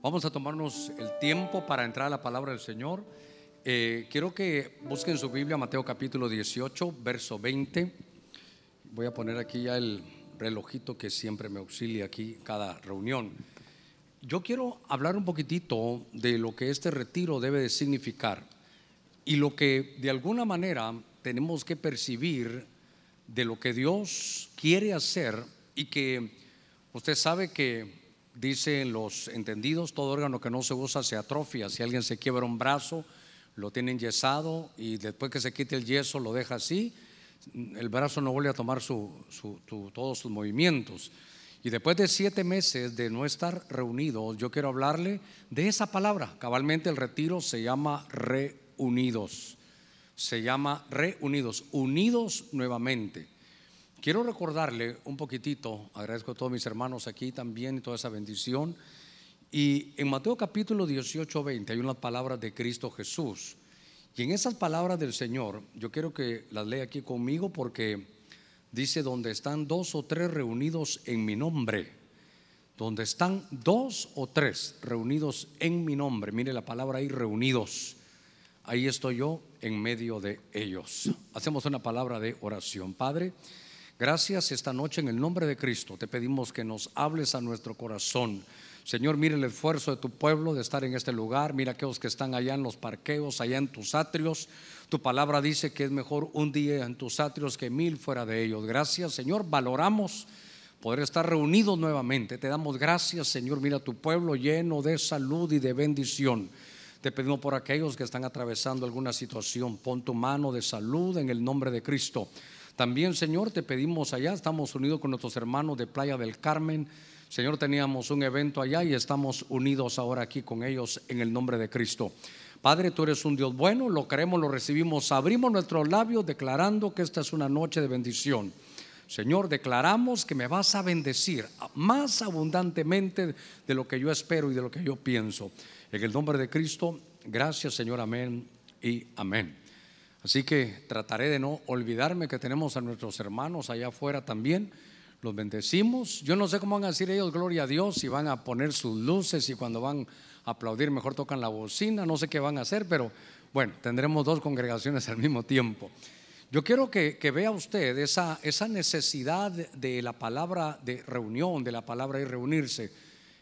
Vamos a tomarnos el tiempo para entrar a la palabra del Señor. Eh, quiero que busquen su Biblia, Mateo capítulo 18, verso 20. Voy a poner aquí ya el relojito que siempre me auxilia aquí cada reunión. Yo quiero hablar un poquitito de lo que este retiro debe de significar y lo que de alguna manera tenemos que percibir de lo que Dios quiere hacer y que usted sabe que dicen los entendidos, todo órgano que no se usa se atrofia. Si alguien se quiebra un brazo, lo tienen yesado y después que se quite el yeso lo deja así, el brazo no vuelve a tomar todos sus movimientos. Y después de siete meses de no estar reunidos, yo quiero hablarle de esa palabra. Cabalmente el retiro se llama reunidos. Se llama reunidos, unidos nuevamente. Quiero recordarle un poquitito, agradezco a todos mis hermanos aquí también y toda esa bendición. Y en Mateo capítulo 18, 20 hay unas palabras de Cristo Jesús. Y en esas palabras del Señor, yo quiero que las lea aquí conmigo porque dice, donde están dos o tres reunidos en mi nombre, donde están dos o tres reunidos en mi nombre, mire la palabra ahí, reunidos, ahí estoy yo en medio de ellos. Hacemos una palabra de oración. Padre, Gracias esta noche en el nombre de Cristo. Te pedimos que nos hables a nuestro corazón. Señor, mire el esfuerzo de tu pueblo de estar en este lugar. Mira aquellos que están allá en los parqueos, allá en tus atrios. Tu palabra dice que es mejor un día en tus atrios que mil fuera de ellos. Gracias, Señor. Valoramos poder estar reunidos nuevamente. Te damos gracias, Señor. Mira tu pueblo lleno de salud y de bendición. Te pedimos por aquellos que están atravesando alguna situación. Pon tu mano de salud en el nombre de Cristo. También, Señor, te pedimos allá, estamos unidos con nuestros hermanos de Playa del Carmen. Señor, teníamos un evento allá y estamos unidos ahora aquí con ellos en el nombre de Cristo. Padre, tú eres un Dios bueno, lo queremos, lo recibimos, abrimos nuestros labios declarando que esta es una noche de bendición. Señor, declaramos que me vas a bendecir más abundantemente de lo que yo espero y de lo que yo pienso. En el nombre de Cristo, gracias Señor, amén y amén. Así que trataré de no olvidarme que tenemos a nuestros hermanos allá afuera también. Los bendecimos. Yo no sé cómo van a decir ellos gloria a Dios, si van a poner sus luces y cuando van a aplaudir mejor tocan la bocina, no sé qué van a hacer, pero bueno, tendremos dos congregaciones al mismo tiempo. Yo quiero que, vea usted esa, necesidad de la palabra de reunión, de la palabra de reunirse.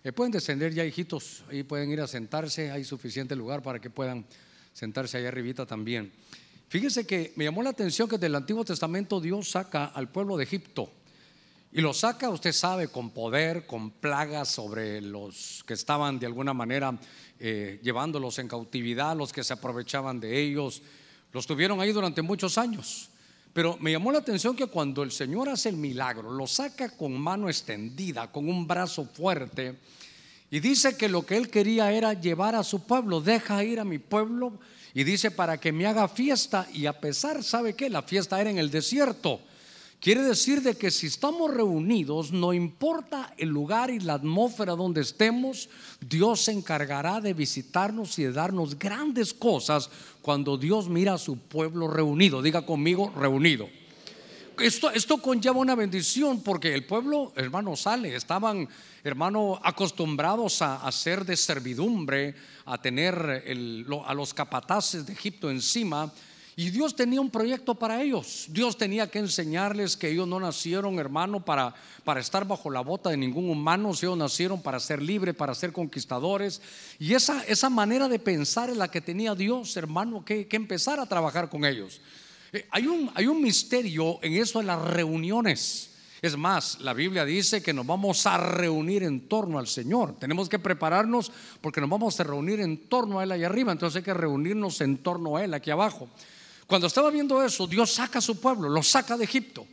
Eh, pueden descender ya, hijitos, ahí pueden ir a sentarse, hay suficiente lugar para que puedan sentarse allá arribita también. Fíjese que me llamó la atención que del Antiguo Testamento Dios saca al pueblo de Egipto. Y lo saca, usted sabe, con poder, con plagas sobre los que estaban de alguna manera eh, llevándolos en cautividad, los que se aprovechaban de ellos. Los tuvieron ahí durante muchos años. Pero me llamó la atención que cuando el Señor hace el milagro, lo saca con mano extendida, con un brazo fuerte, y dice que lo que él quería era llevar a su pueblo, deja ir a mi pueblo y dice, para que me haga fiesta. Y a pesar, ¿sabe qué? La fiesta era en el desierto. Quiere decir de que si estamos reunidos, no importa el lugar y la atmósfera donde estemos, Dios se encargará de visitarnos y de darnos grandes cosas cuando Dios mira a su pueblo reunido. Diga conmigo, reunido. Esto, conlleva una bendición porque el pueblo, hermano, sale. Estaban, hermano, acostumbrados a hacer de servidumbre, a tener a los capataces de Egipto encima. Y Dios tenía un proyecto para ellos. Dios tenía que enseñarles que ellos no nacieron, hermano, para, para estar bajo la bota de ningún humano. Ellos nacieron para ser libres, para ser conquistadores. Y esa, esa manera de pensar es la que tenía Dios, hermano, que empezar a trabajar con ellos. Eh, hay, un, hay un misterio en eso de las reuniones. Es más, la Biblia dice que nos vamos a reunir en torno al Señor. Tenemos que prepararnos porque nos vamos a reunir en torno a Él allá arriba. Entonces hay que reunirnos en torno a Él aquí abajo. Cuando estaba viendo eso, Dios saca a su pueblo, lo saca de Egipto.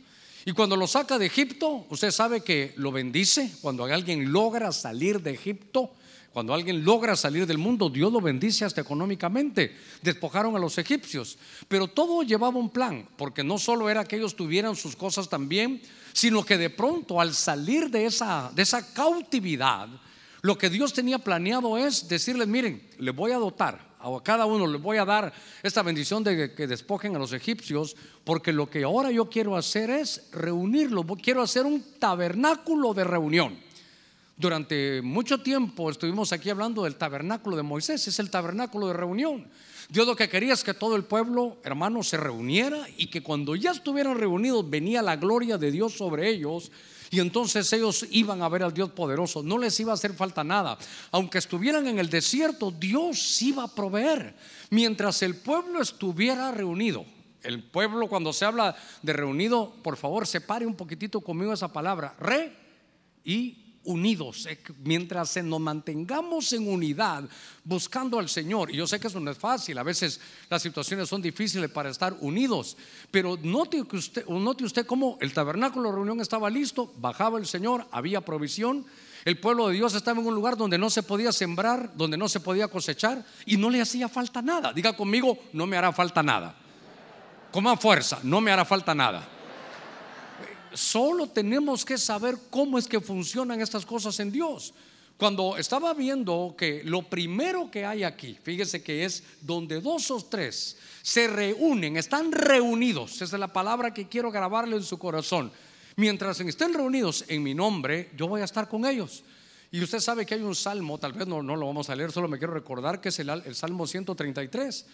Y cuando lo saca de Egipto, usted sabe que lo bendice. Cuando alguien logra salir de Egipto, cuando alguien logra salir del mundo, Dios lo bendice hasta económicamente. Despojaron a los egipcios. Pero todo llevaba un plan, porque no solo era que ellos tuvieran sus cosas también, sino que de pronto al salir de esa, cautividad, lo que Dios tenía planeado es decirles, miren, les voy a dotar, a cada uno les voy a dar esta bendición de que despojen a los egipcios, porque lo que ahora yo quiero hacer es reunirlo quiero hacer un tabernáculo de reunión, Durante mucho tiempo estuvimos aquí hablando del tabernáculo de Moisés, es el tabernáculo de reunión. Dios lo que quería es que todo el pueblo, hermano, se reuniera y que cuando ya estuvieran reunidos venía la gloria de Dios sobre ellos y entonces ellos iban a ver al Dios poderoso. No les iba a hacer falta nada. Aunque estuvieran en el desierto, Dios iba a proveer. Mientras el pueblo estuviera reunido. El pueblo, cuando se habla de reunido, por favor, separe un poquitito conmigo esa palabra. Re y unidos, eh, mientras nos mantengamos en unidad buscando al Señor. Y yo sé que eso no es fácil, a veces las situaciones son difíciles para estar unidos, pero note, usted, note usted cómo el tabernáculo de reunión estaba listo, bajaba el Señor, había provisión. El pueblo de Dios estaba en un lugar donde no se podía sembrar, donde no se podía cosechar y no le hacía falta nada. Diga conmigo, no me hará falta nada. Coma fuerza, no me hará falta nada. Solo tenemos que saber cómo es que funcionan estas cosas en Dios. Cuando estaba viendo que lo primero que hay aquí, fíjese que es donde dos o tres se reúnen, están reunidos, esa es la palabra que quiero grabarle en su corazón. Mientras estén reunidos en mi nombre, yo voy a estar con ellos. Y usted sabe que hay un salmo, tal vez no, no lo vamos a leer, solo me quiero recordar que es el, el Salmo 133.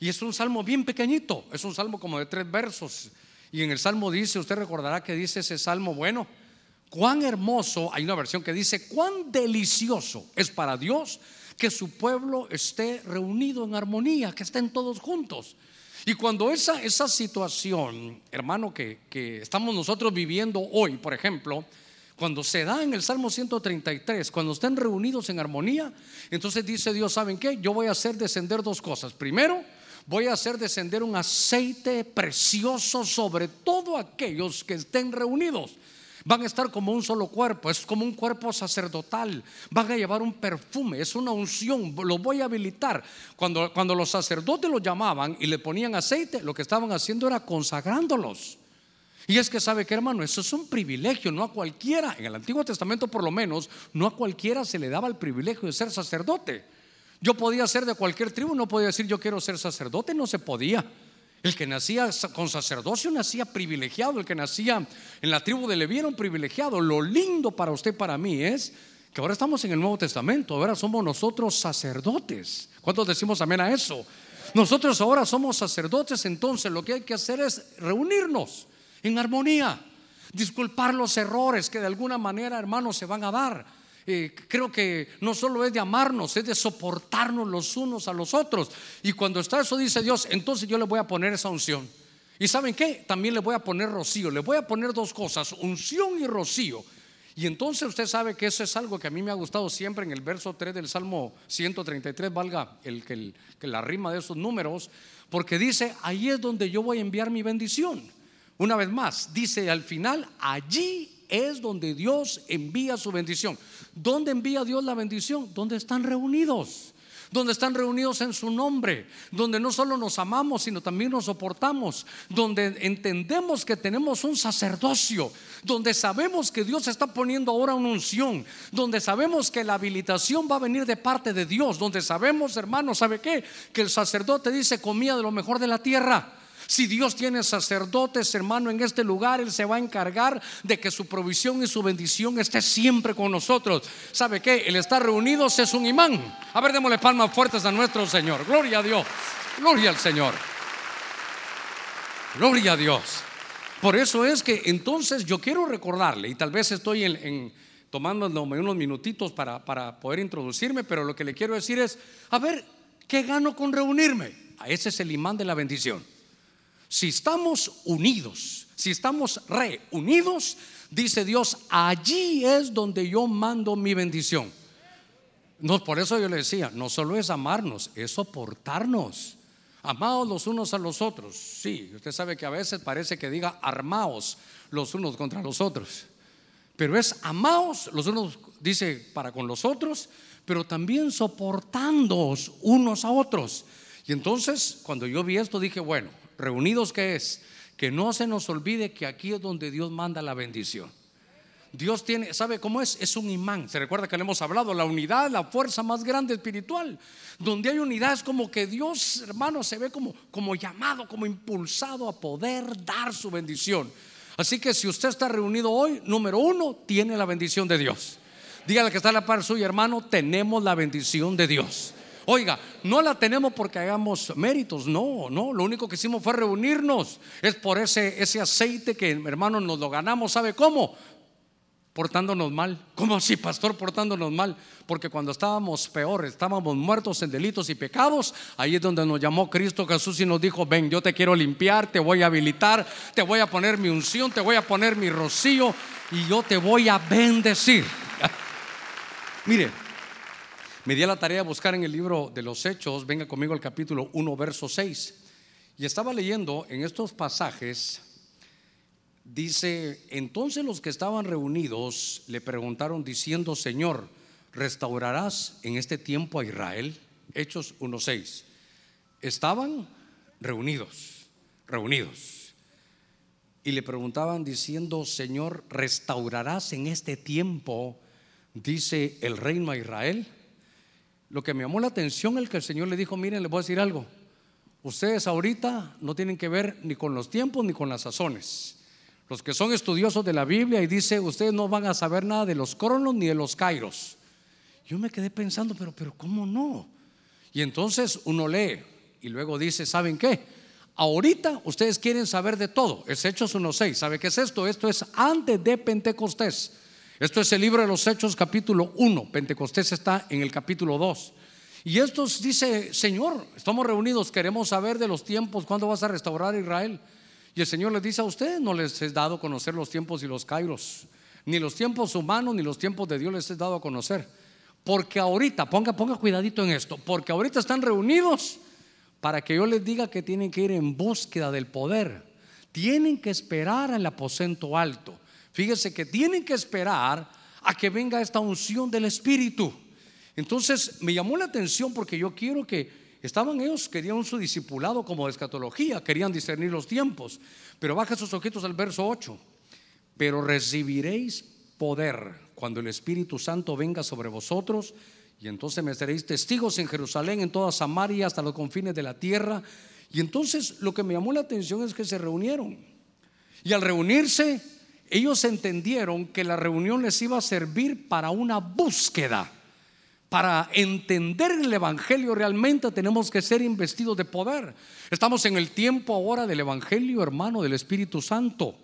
Y es un salmo bien pequeñito, es un salmo como de tres versos. Y en el Salmo dice, usted recordará que dice ese Salmo, bueno, cuán hermoso, hay una versión que dice, cuán delicioso es para Dios que su pueblo esté reunido en armonía, que estén todos juntos. Y cuando esa, esa situación, hermano, que, que estamos nosotros viviendo hoy, por ejemplo, cuando se da en el Salmo 133, cuando estén reunidos en armonía, entonces dice Dios, ¿saben qué? Yo voy a hacer descender dos cosas. Primero, voy a hacer descender un aceite precioso sobre todos aquellos que estén reunidos. Van a estar como un solo cuerpo, es como un cuerpo sacerdotal. Van a llevar un perfume, es una unción, lo voy a habilitar. Cuando, cuando los sacerdotes lo llamaban y le ponían aceite, lo que estaban haciendo era consagrándolos. Y es que sabe que hermano, eso es un privilegio, no a cualquiera, en el Antiguo Testamento por lo menos, no a cualquiera se le daba el privilegio de ser sacerdote. Yo podía ser de cualquier tribu, no podía decir yo quiero ser sacerdote, no se podía. El que nacía con sacerdocio nacía privilegiado, el que nacía en la tribu de Leví era privilegiado. Lo lindo para usted, para mí, es que ahora estamos en el Nuevo Testamento, ahora somos nosotros sacerdotes. ¿Cuántos decimos amén a eso? Nosotros ahora somos sacerdotes, entonces lo que hay que hacer es reunirnos en armonía, disculpar los errores que de alguna manera, hermanos, se van a dar eh, creo que no solo es de amarnos, es de soportarnos los unos a los otros. Y cuando está eso, dice Dios, entonces yo le voy a poner esa unción. ¿Y saben qué? También le voy a poner rocío. Le voy a poner dos cosas, unción y rocío. Y entonces usted sabe que eso es algo que a mí me ha gustado siempre en el verso 3 del Salmo 133, valga el, que, que la rima de esos números, porque dice, ahí es donde yo voy a enviar mi bendición. Una vez más, dice al final, allí es donde Dios envía su bendición. ¿Dónde envía Dios la bendición? Donde están reunidos donde están reunidos en su nombre, donde no solo nos amamos, sino también nos soportamos, donde entendemos que tenemos un sacerdocio, donde sabemos que Dios está poniendo ahora una unción, donde sabemos que la habilitación va a venir de parte de Dios, donde sabemos, hermanos, ¿sabe qué? Que el sacerdote dice comía de lo mejor de la tierra. Si Dios tiene sacerdotes, hermano, en este lugar, Él se va a encargar de que su provisión y su bendición esté siempre con nosotros. ¿Sabe qué? El estar reunidos es un imán. A ver, démosle palmas fuertes a nuestro Señor. Gloria a Dios. Gloria al Señor. Gloria a Dios. Por eso es que entonces yo quiero recordarle, y tal vez estoy en, tomando unos minutitos para, para poder introducirme, pero lo que le quiero decir es, a ver, ¿qué gano con reunirme? Ese es el imán de la bendición. Si estamos unidos, si estamos reunidos, dice Dios, allí es donde yo mando mi bendición. No, por eso yo le decía, no solo es amarnos, es soportarnos. Amados los unos a los otros. Sí, usted sabe que a veces parece que diga armaos los unos contra los otros. Pero es amaos los unos, dice, para con los otros, pero también soportándoos unos a otros. Y entonces, cuando yo vi esto, dije, bueno, reunidos que es, que no se nos olvide que aquí es donde Dios manda la bendición. Dios tiene, ¿sabe cómo es? Es un imán. Se recuerda que le hemos hablado, la unidad, la fuerza más grande espiritual. Donde hay unidad es como que Dios, hermano, se ve como, como llamado, como impulsado a poder dar su bendición. Así que si usted está reunido hoy, número uno, tiene la bendición de Dios. Dígale que está a la par suya, hermano, tenemos la bendición de Dios. Oiga, no la tenemos porque hagamos méritos, no, no, lo único que hicimos fue reunirnos. Es por ese, ese aceite que, hermano, nos lo ganamos, ¿sabe cómo? portándonos mal. ¿Cómo así, pastor, portándonos mal? Porque cuando estábamos peores, estábamos muertos en delitos y pecados, ahí es donde nos llamó Cristo Jesús y nos dijo, ven, yo te quiero limpiar, te voy a habilitar, te voy a poner mi unción, te voy a poner mi rocío y yo te voy a bendecir. Mire, me di a la tarea de buscar en el libro de los Hechos, venga conmigo al capítulo 1, verso 6. Y estaba leyendo en estos pasajes Dice, entonces los que estaban reunidos le preguntaron diciendo, Señor, ¿restaurarás en este tiempo a Israel? Hechos 1.6. Estaban reunidos, reunidos. Y le preguntaban diciendo, Señor, ¿restaurarás en este tiempo, dice el reino a Israel? Lo que me llamó la atención es que el Señor le dijo, miren, les voy a decir algo. Ustedes ahorita no tienen que ver ni con los tiempos ni con las sazones. Los que son estudiosos de la Biblia y dice, ustedes no van a saber nada de los cronos ni de los kairos. Yo me quedé pensando, pero, pero ¿cómo no? Y entonces uno lee y luego dice, ¿saben qué? Ahorita ustedes quieren saber de todo. Es Hechos 1.6. ¿Sabe qué es esto? Esto es antes de Pentecostés. Esto es el libro de los Hechos capítulo 1. Pentecostés está en el capítulo 2. Y esto dice, Señor, estamos reunidos, queremos saber de los tiempos, ¿cuándo vas a restaurar a Israel? Y el Señor les dice a ustedes, no les he dado a conocer los tiempos y los kairos, ni los tiempos humanos, ni los tiempos de Dios les he dado a conocer. Porque ahorita, ponga, ponga cuidadito en esto, porque ahorita están reunidos para que yo les diga que tienen que ir en búsqueda del poder. Tienen que esperar al aposento alto. Fíjese que tienen que esperar a que venga esta unción del Espíritu. Entonces me llamó la atención porque yo quiero que Estaban ellos, querían su discipulado como de escatología, querían discernir los tiempos. Pero baja sus ojitos al verso 8. Pero recibiréis poder cuando el Espíritu Santo venga sobre vosotros y entonces me seréis testigos en Jerusalén, en toda Samaria, hasta los confines de la tierra. Y entonces lo que me llamó la atención es que se reunieron. Y al reunirse, ellos entendieron que la reunión les iba a servir para una búsqueda para entender el Evangelio realmente tenemos que ser investidos de poder. Estamos en el tiempo ahora del Evangelio, hermano, del Espíritu Santo.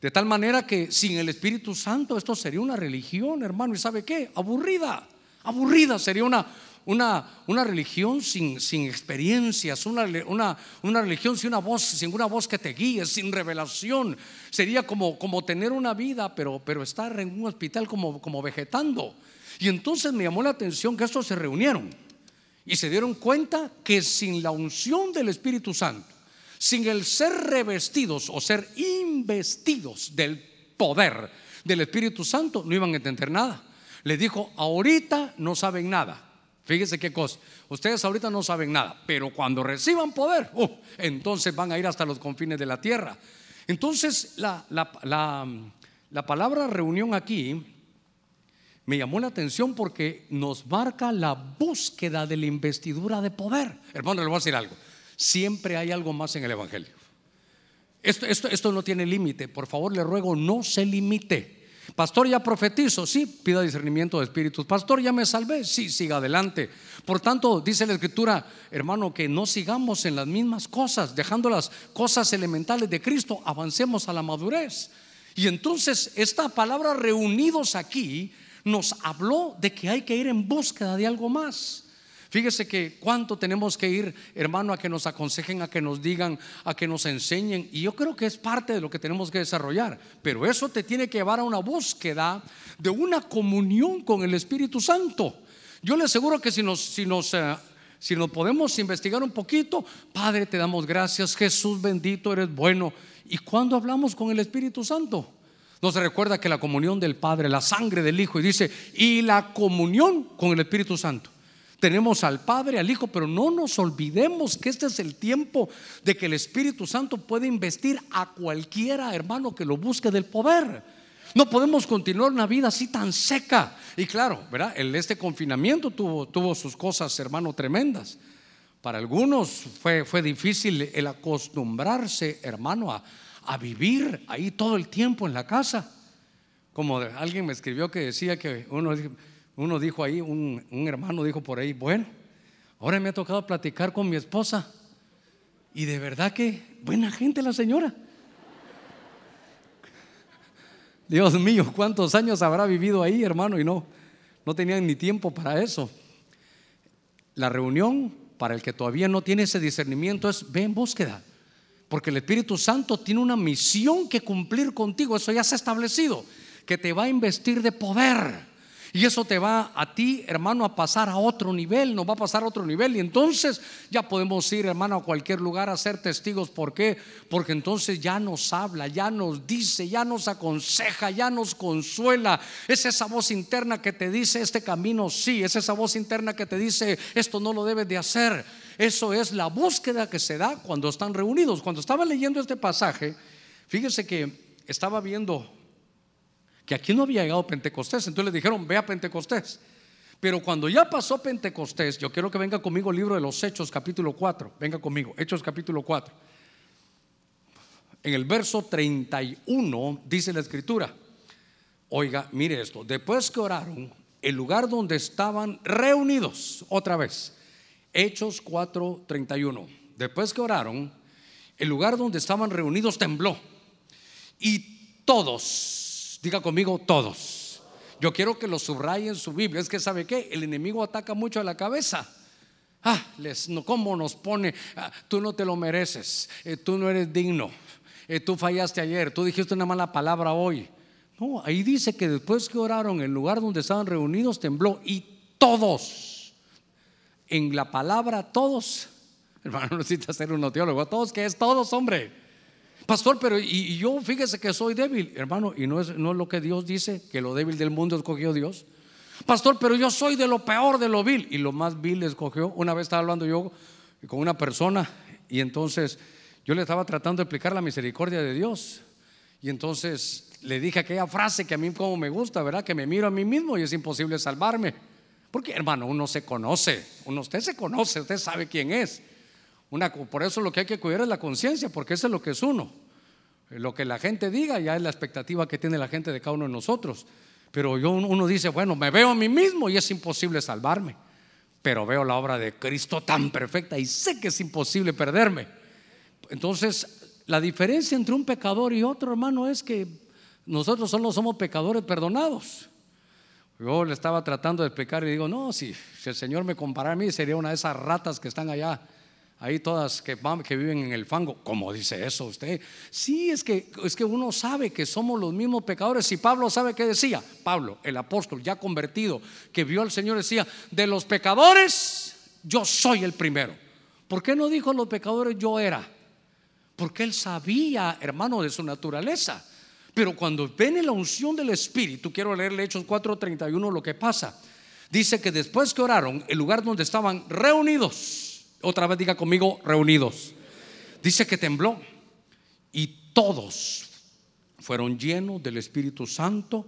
De tal manera que sin el Espíritu Santo esto sería una religión, hermano. ¿Y sabe qué? Aburrida. Aburrida sería una, una, una religión sin, sin experiencias, una, una, una, religión sin una voz, sin una voz que te guíe, sin revelación. Sería como, como tener una vida, pero, pero estar en un hospital como, como vegetando. Y entonces me llamó la atención que estos se reunieron y se dieron cuenta que sin la unción del Espíritu Santo, sin el ser revestidos o ser investidos del poder del Espíritu Santo, no iban a entender nada. Les dijo, ahorita no saben nada. Fíjese qué cosa. Ustedes ahorita no saben nada, pero cuando reciban poder, uh, entonces van a ir hasta los confines de la tierra. Entonces, la, la palabra reunión aquí me llamó la atención porque nos marca la búsqueda de la investidura de poder. Hermano, le voy a decir algo. Siempre hay algo más en el Evangelio. Esto, esto, esto no tiene límite. Por favor, le ruego, no se limite. Pastor, ya profetizo, sí, pida discernimiento de espíritus. Pastor, ya me salvé, sí, siga adelante. Por tanto, dice la escritura, hermano, que no sigamos en las mismas cosas, dejando las cosas elementales de Cristo, avancemos a la madurez. Y entonces, esta palabra reunidos aquí nos habló de que hay que ir en búsqueda de algo más. Fíjese que cuánto tenemos que ir, hermano, a que nos aconsejen, a que nos digan, a que nos enseñen. Y yo creo que es parte de lo que tenemos que desarrollar. Pero eso te tiene que llevar a una búsqueda de una comunión con el Espíritu Santo. Yo le aseguro que si nos, si nos, eh, si nos podemos investigar un poquito, Padre, te damos gracias, Jesús bendito, eres bueno. ¿Y cuándo hablamos con el Espíritu Santo? No se recuerda que la comunión del Padre, la sangre del Hijo, y dice, y la comunión con el Espíritu Santo. Tenemos al Padre, al Hijo, pero no nos olvidemos que este es el tiempo de que el Espíritu Santo puede investir a cualquiera, hermano, que lo busque del poder. No podemos continuar una vida así tan seca. Y claro, ¿verdad? Este confinamiento tuvo, tuvo sus cosas, hermano, tremendas. Para algunos fue, fue difícil el acostumbrarse, hermano, a, a vivir ahí todo el tiempo en la casa. Como alguien me escribió que decía que uno, uno dijo ahí, un, hermano dijo por ahí, bueno, ahora me ha tocado platicar con mi esposa. Y de verdad que buena gente la señora. Dios mío, ¿cuántos años habrá vivido ahí, hermano? Y no, no tenían ni tiempo para eso. La reunión, para el que todavía no tiene ese discernimiento, es ve en búsqueda. Porque el Espíritu Santo tiene una misión que cumplir contigo. Eso ya se ha establecido. Que te va a investir de poder. Y eso te va a ti, hermano, a pasar a otro nivel, nos va a pasar a otro nivel. Y entonces ya podemos ir, hermano, a cualquier lugar a ser testigos. ¿Por qué? Porque entonces ya nos habla, ya nos dice, ya nos aconseja, ya nos consuela. Es esa voz interna que te dice, este camino sí. Es esa voz interna que te dice, esto no lo debes de hacer. Eso es la búsqueda que se da cuando están reunidos. Cuando estaba leyendo este pasaje, fíjese que estaba viendo que aquí no había llegado Pentecostés. Entonces le dijeron, ve a Pentecostés. Pero cuando ya pasó Pentecostés, yo quiero que venga conmigo el libro de los Hechos capítulo 4. Venga conmigo, Hechos capítulo 4. En el verso 31 dice la escritura, oiga, mire esto, después que oraron, el lugar donde estaban reunidos, otra vez, Hechos 4, 31, después que oraron, el lugar donde estaban reunidos tembló y todos Diga conmigo todos. Yo quiero que lo subrayen en su Biblia. Es que sabe qué, el enemigo ataca mucho a la cabeza. Ah, les, no, ¿cómo nos pone? Ah, tú no te lo mereces, eh, tú no eres digno, eh, tú fallaste ayer, tú dijiste una mala palabra hoy. No, ahí dice que después que oraron, el lugar donde estaban reunidos tembló y todos, en la palabra todos, hermano, necesita ser un teólogo, todos que es todos, hombre. Pastor, pero y, yo fíjese que soy débil, hermano, y no es, no es lo que Dios dice, que lo débil del mundo escogió Dios. Pastor, pero yo soy de lo peor, de lo vil, y lo más vil escogió. Una vez estaba hablando yo con una persona y entonces yo le estaba tratando de explicar la misericordia de Dios. Y entonces le dije aquella frase que a mí como me gusta, ¿verdad? Que me miro a mí mismo y es imposible salvarme. Porque hermano, uno se conoce, uno usted se conoce, usted sabe quién es por eso lo que hay que cuidar es la conciencia, porque eso es lo que es uno. Lo que la gente diga ya es la expectativa que tiene la gente de cada uno de nosotros. Pero yo, uno dice, bueno, me veo a mí mismo y es imposible salvarme. Pero veo la obra de Cristo tan perfecta y sé que es imposible perderme. Entonces, la diferencia entre un pecador y otro, hermano, es que nosotros solo somos pecadores perdonados. Yo le estaba tratando de explicar y digo, no, si, si el Señor me comparara a mí, sería una de esas ratas que están allá ahí todas que, que viven en el fango. ¿Cómo dice eso usted? Sí, es que, es que uno sabe que somos los mismos pecadores. Si Pablo sabe qué decía, Pablo, el apóstol ya convertido, que vio al Señor, decía, de los pecadores yo soy el primero. ¿Por qué no dijo los pecadores yo era? Porque él sabía, hermano, de su naturaleza. Pero cuando ven la unción del Espíritu, quiero leerle Hechos 4:31 lo que pasa. Dice que después que oraron, el lugar donde estaban reunidos, otra vez diga conmigo, reunidos. Dice que tembló y todos fueron llenos del Espíritu Santo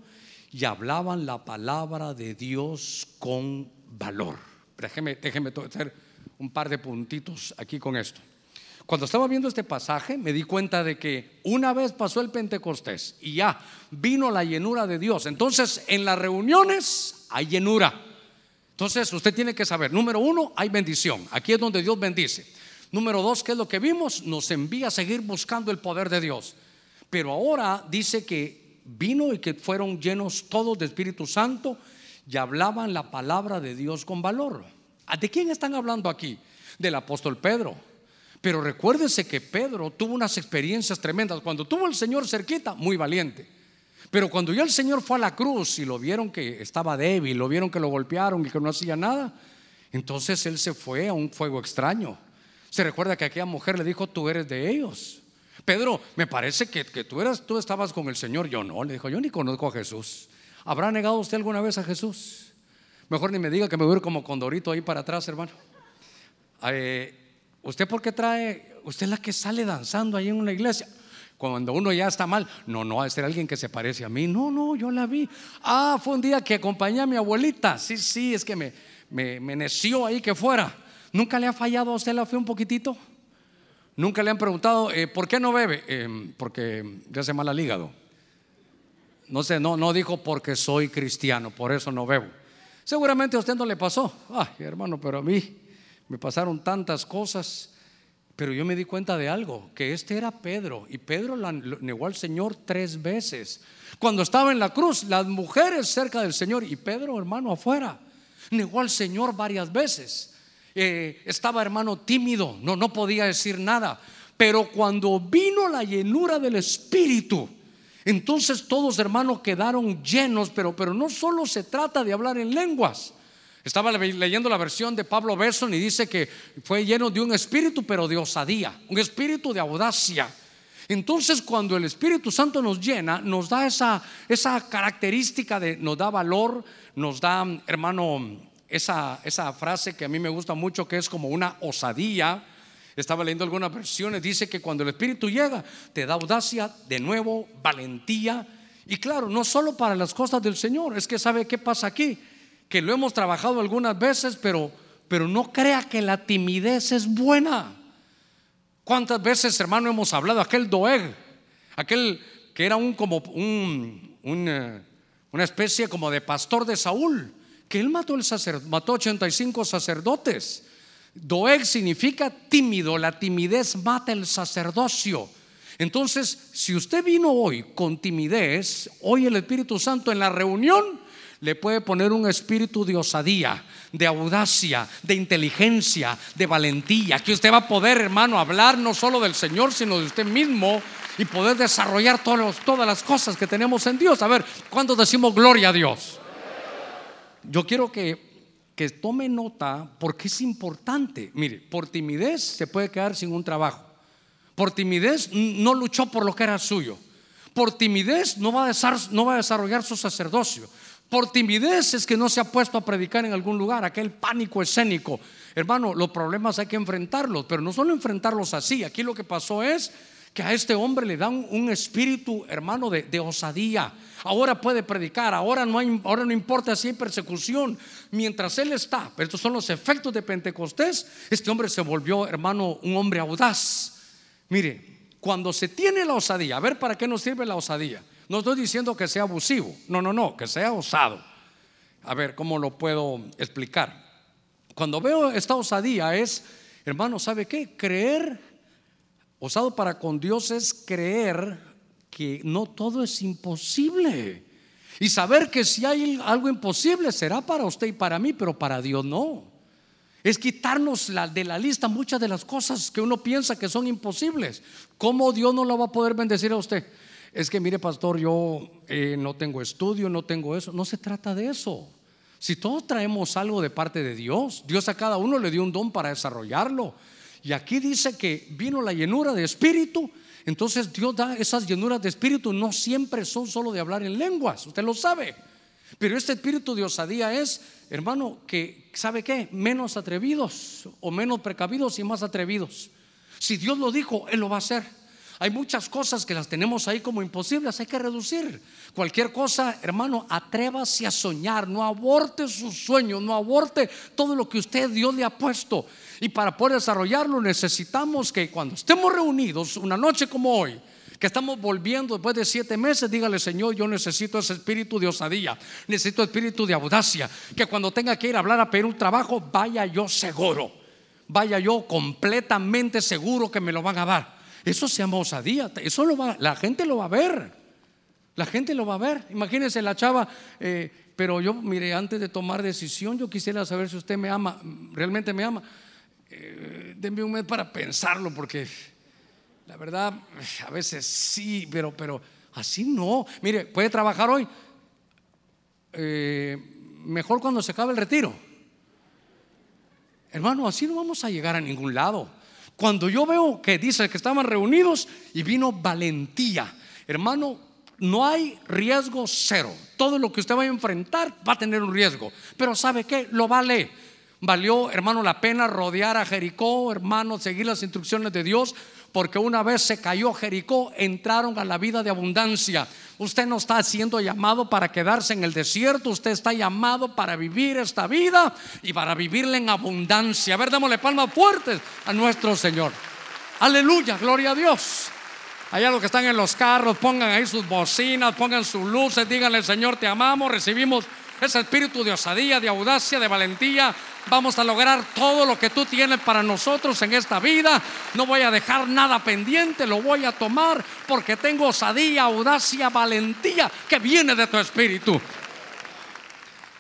y hablaban la palabra de Dios con valor. Déjeme, déjeme hacer un par de puntitos aquí con esto. Cuando estaba viendo este pasaje me di cuenta de que una vez pasó el Pentecostés y ya vino la llenura de Dios. Entonces en las reuniones hay llenura. Entonces usted tiene que saber, número uno, hay bendición. Aquí es donde Dios bendice. Número dos, ¿qué es lo que vimos? Nos envía a seguir buscando el poder de Dios. Pero ahora dice que vino y que fueron llenos todos de Espíritu Santo y hablaban la palabra de Dios con valor. ¿De quién están hablando aquí? Del apóstol Pedro. Pero recuérdese que Pedro tuvo unas experiencias tremendas. Cuando tuvo el Señor cerquita, muy valiente. Pero cuando ya el Señor fue a la cruz y lo vieron que estaba débil, lo vieron que lo golpearon y que no hacía nada, entonces él se fue a un fuego extraño. Se recuerda que aquella mujer le dijo, tú eres de ellos. Pedro, me parece que, tú, eras, tú estabas con el Señor. Yo no, le dijo, yo ni conozco a Jesús. ¿Habrá negado usted alguna vez a Jesús? Mejor ni me diga que me voy como condorito ahí para atrás, hermano. Eh, ¿Usted por qué trae? Usted es la que sale danzando ahí en una iglesia. Cuando uno ya está mal, no, no, a ser alguien que se parece a mí. No, no, yo la vi. Ah, fue un día que acompañé a mi abuelita. Sí, sí, es que me, me, me neció ahí que fuera. ¿Nunca le ha fallado a usted la fe un poquitito? ¿Nunca le han preguntado, eh, ¿por qué no bebe? Em, porque le hace mal al hígado. No sé, no, no dijo porque soy cristiano, por eso no bebo. Seguramente a usted no le pasó. Ay, hermano, pero a mí me pasaron tantas cosas. Pero yo me di cuenta de algo, que este era Pedro, y Pedro negó al Señor tres veces. Cuando estaba en la cruz, las mujeres cerca del Señor, y Pedro, hermano, afuera, negó al Señor varias veces. Eh, estaba, hermano, tímido, no, no podía decir nada. Pero cuando vino la llenura del Espíritu, entonces todos, hermanos, quedaron llenos, pero, pero no solo se trata de hablar en lenguas. Estaba leyendo la versión de Pablo Besson y dice que fue lleno de un espíritu, pero de osadía, un espíritu de audacia. Entonces, cuando el Espíritu Santo nos llena, nos da esa, esa característica de, nos da valor, nos da, hermano, esa, esa frase que a mí me gusta mucho, que es como una osadía. Estaba leyendo algunas versiones, dice que cuando el Espíritu llega, te da audacia, de nuevo, valentía. Y claro, no solo para las cosas del Señor, es que sabe qué pasa aquí que lo hemos trabajado algunas veces, pero, pero no crea que la timidez es buena. ¿Cuántas veces, hermano, hemos hablado aquel Doeg, aquel que era un como un, eh, una especie como de pastor de Saúl, que él mató el mató 85 sacerdotes. Doeg significa tímido, la timidez mata el sacerdocio. Entonces, si usted vino hoy con timidez, hoy el Espíritu Santo en la reunión le puede poner un espíritu de osadía, de audacia, de inteligencia, de valentía, que usted va a poder, hermano, hablar no solo del Señor, sino de usted mismo y poder desarrollar todas las cosas que tenemos en Dios. A ver, ¿cuándo decimos gloria a Dios? Yo quiero que, que tome nota porque es importante. Mire, por timidez se puede quedar sin un trabajo. Por timidez no luchó por lo que era suyo. Por timidez no va a desarrollar su sacerdocio. Por timidez es que no se ha puesto a predicar en algún lugar, aquel pánico escénico. Hermano, los problemas hay que enfrentarlos, pero no solo enfrentarlos así. Aquí lo que pasó es que a este hombre le dan un espíritu, hermano, de, osadía. Ahora puede predicar, ahora no, ahora no importa si hay persecución. Mientras él está, pero estos son los efectos de Pentecostés, este hombre se volvió, hermano, un hombre audaz. Mire, cuando se tiene la osadía, a ver para qué nos sirve la osadía. No estoy diciendo que sea abusivo, no, no, no, que sea osado. A ver, ¿cómo lo puedo explicar? Cuando veo esta osadía es, hermano, ¿sabe qué? Creer, osado para con Dios es creer que no todo es imposible. Y saber que si hay algo imposible será para usted y para mí, pero para Dios no. Es quitarnos de la lista muchas de las cosas que uno piensa que son imposibles. ¿Cómo Dios no lo va a poder bendecir a usted? Es que mire pastor, yo eh, no tengo estudio, no tengo eso. No se trata de eso. Si todos traemos algo de parte de Dios, Dios a cada uno le dio un don para desarrollarlo. Y aquí dice que vino la llenura de espíritu. Entonces Dios da esas llenuras de espíritu, no siempre son solo de hablar en lenguas, usted lo sabe. Pero este espíritu de osadía es, hermano, que, ¿sabe qué? Menos atrevidos o menos precavidos y más atrevidos. Si Dios lo dijo, Él lo va a hacer. Hay muchas cosas que las tenemos ahí como imposibles, hay que reducir. Cualquier cosa, hermano, atrévase a soñar, no aborte sus sueños, no aborte todo lo que usted Dios le ha puesto. Y para poder desarrollarlo necesitamos que cuando estemos reunidos, una noche como hoy, que estamos volviendo después de siete meses, dígale Señor, yo necesito ese espíritu de osadía, necesito espíritu de audacia, que cuando tenga que ir a hablar a pedir un trabajo, vaya yo seguro, vaya yo completamente seguro que me lo van a dar. Eso se llama osadía. Eso lo va, la gente lo va a ver. La gente lo va a ver. Imagínense la chava, eh, pero yo, mire, antes de tomar decisión, yo quisiera saber si usted me ama, realmente me ama. Eh, denme un mes para pensarlo, porque la verdad, a veces sí, pero, pero así no. Mire, puede trabajar hoy. Eh, mejor cuando se acabe el retiro. Hermano, así no vamos a llegar a ningún lado. Cuando yo veo que dice que estaban reunidos y vino valentía, hermano, no hay riesgo cero. Todo lo que usted va a enfrentar va a tener un riesgo. Pero ¿sabe qué? Lo vale. Valió, hermano, la pena rodear a Jericó, hermano, seguir las instrucciones de Dios, porque una vez se cayó Jericó, entraron a la vida de abundancia. Usted no está siendo llamado para quedarse en el desierto, usted está llamado para vivir esta vida y para vivirla en abundancia. A ver, démosle palmas fuertes a nuestro Señor. Aleluya, gloria a Dios. Allá los que están en los carros, pongan ahí sus bocinas, pongan sus luces, díganle, Señor, te amamos, recibimos ese espíritu de osadía, de audacia, de valentía. Vamos a lograr todo lo que tú tienes para nosotros en esta vida. No voy a dejar nada pendiente, lo voy a tomar porque tengo osadía, audacia, valentía que viene de tu espíritu.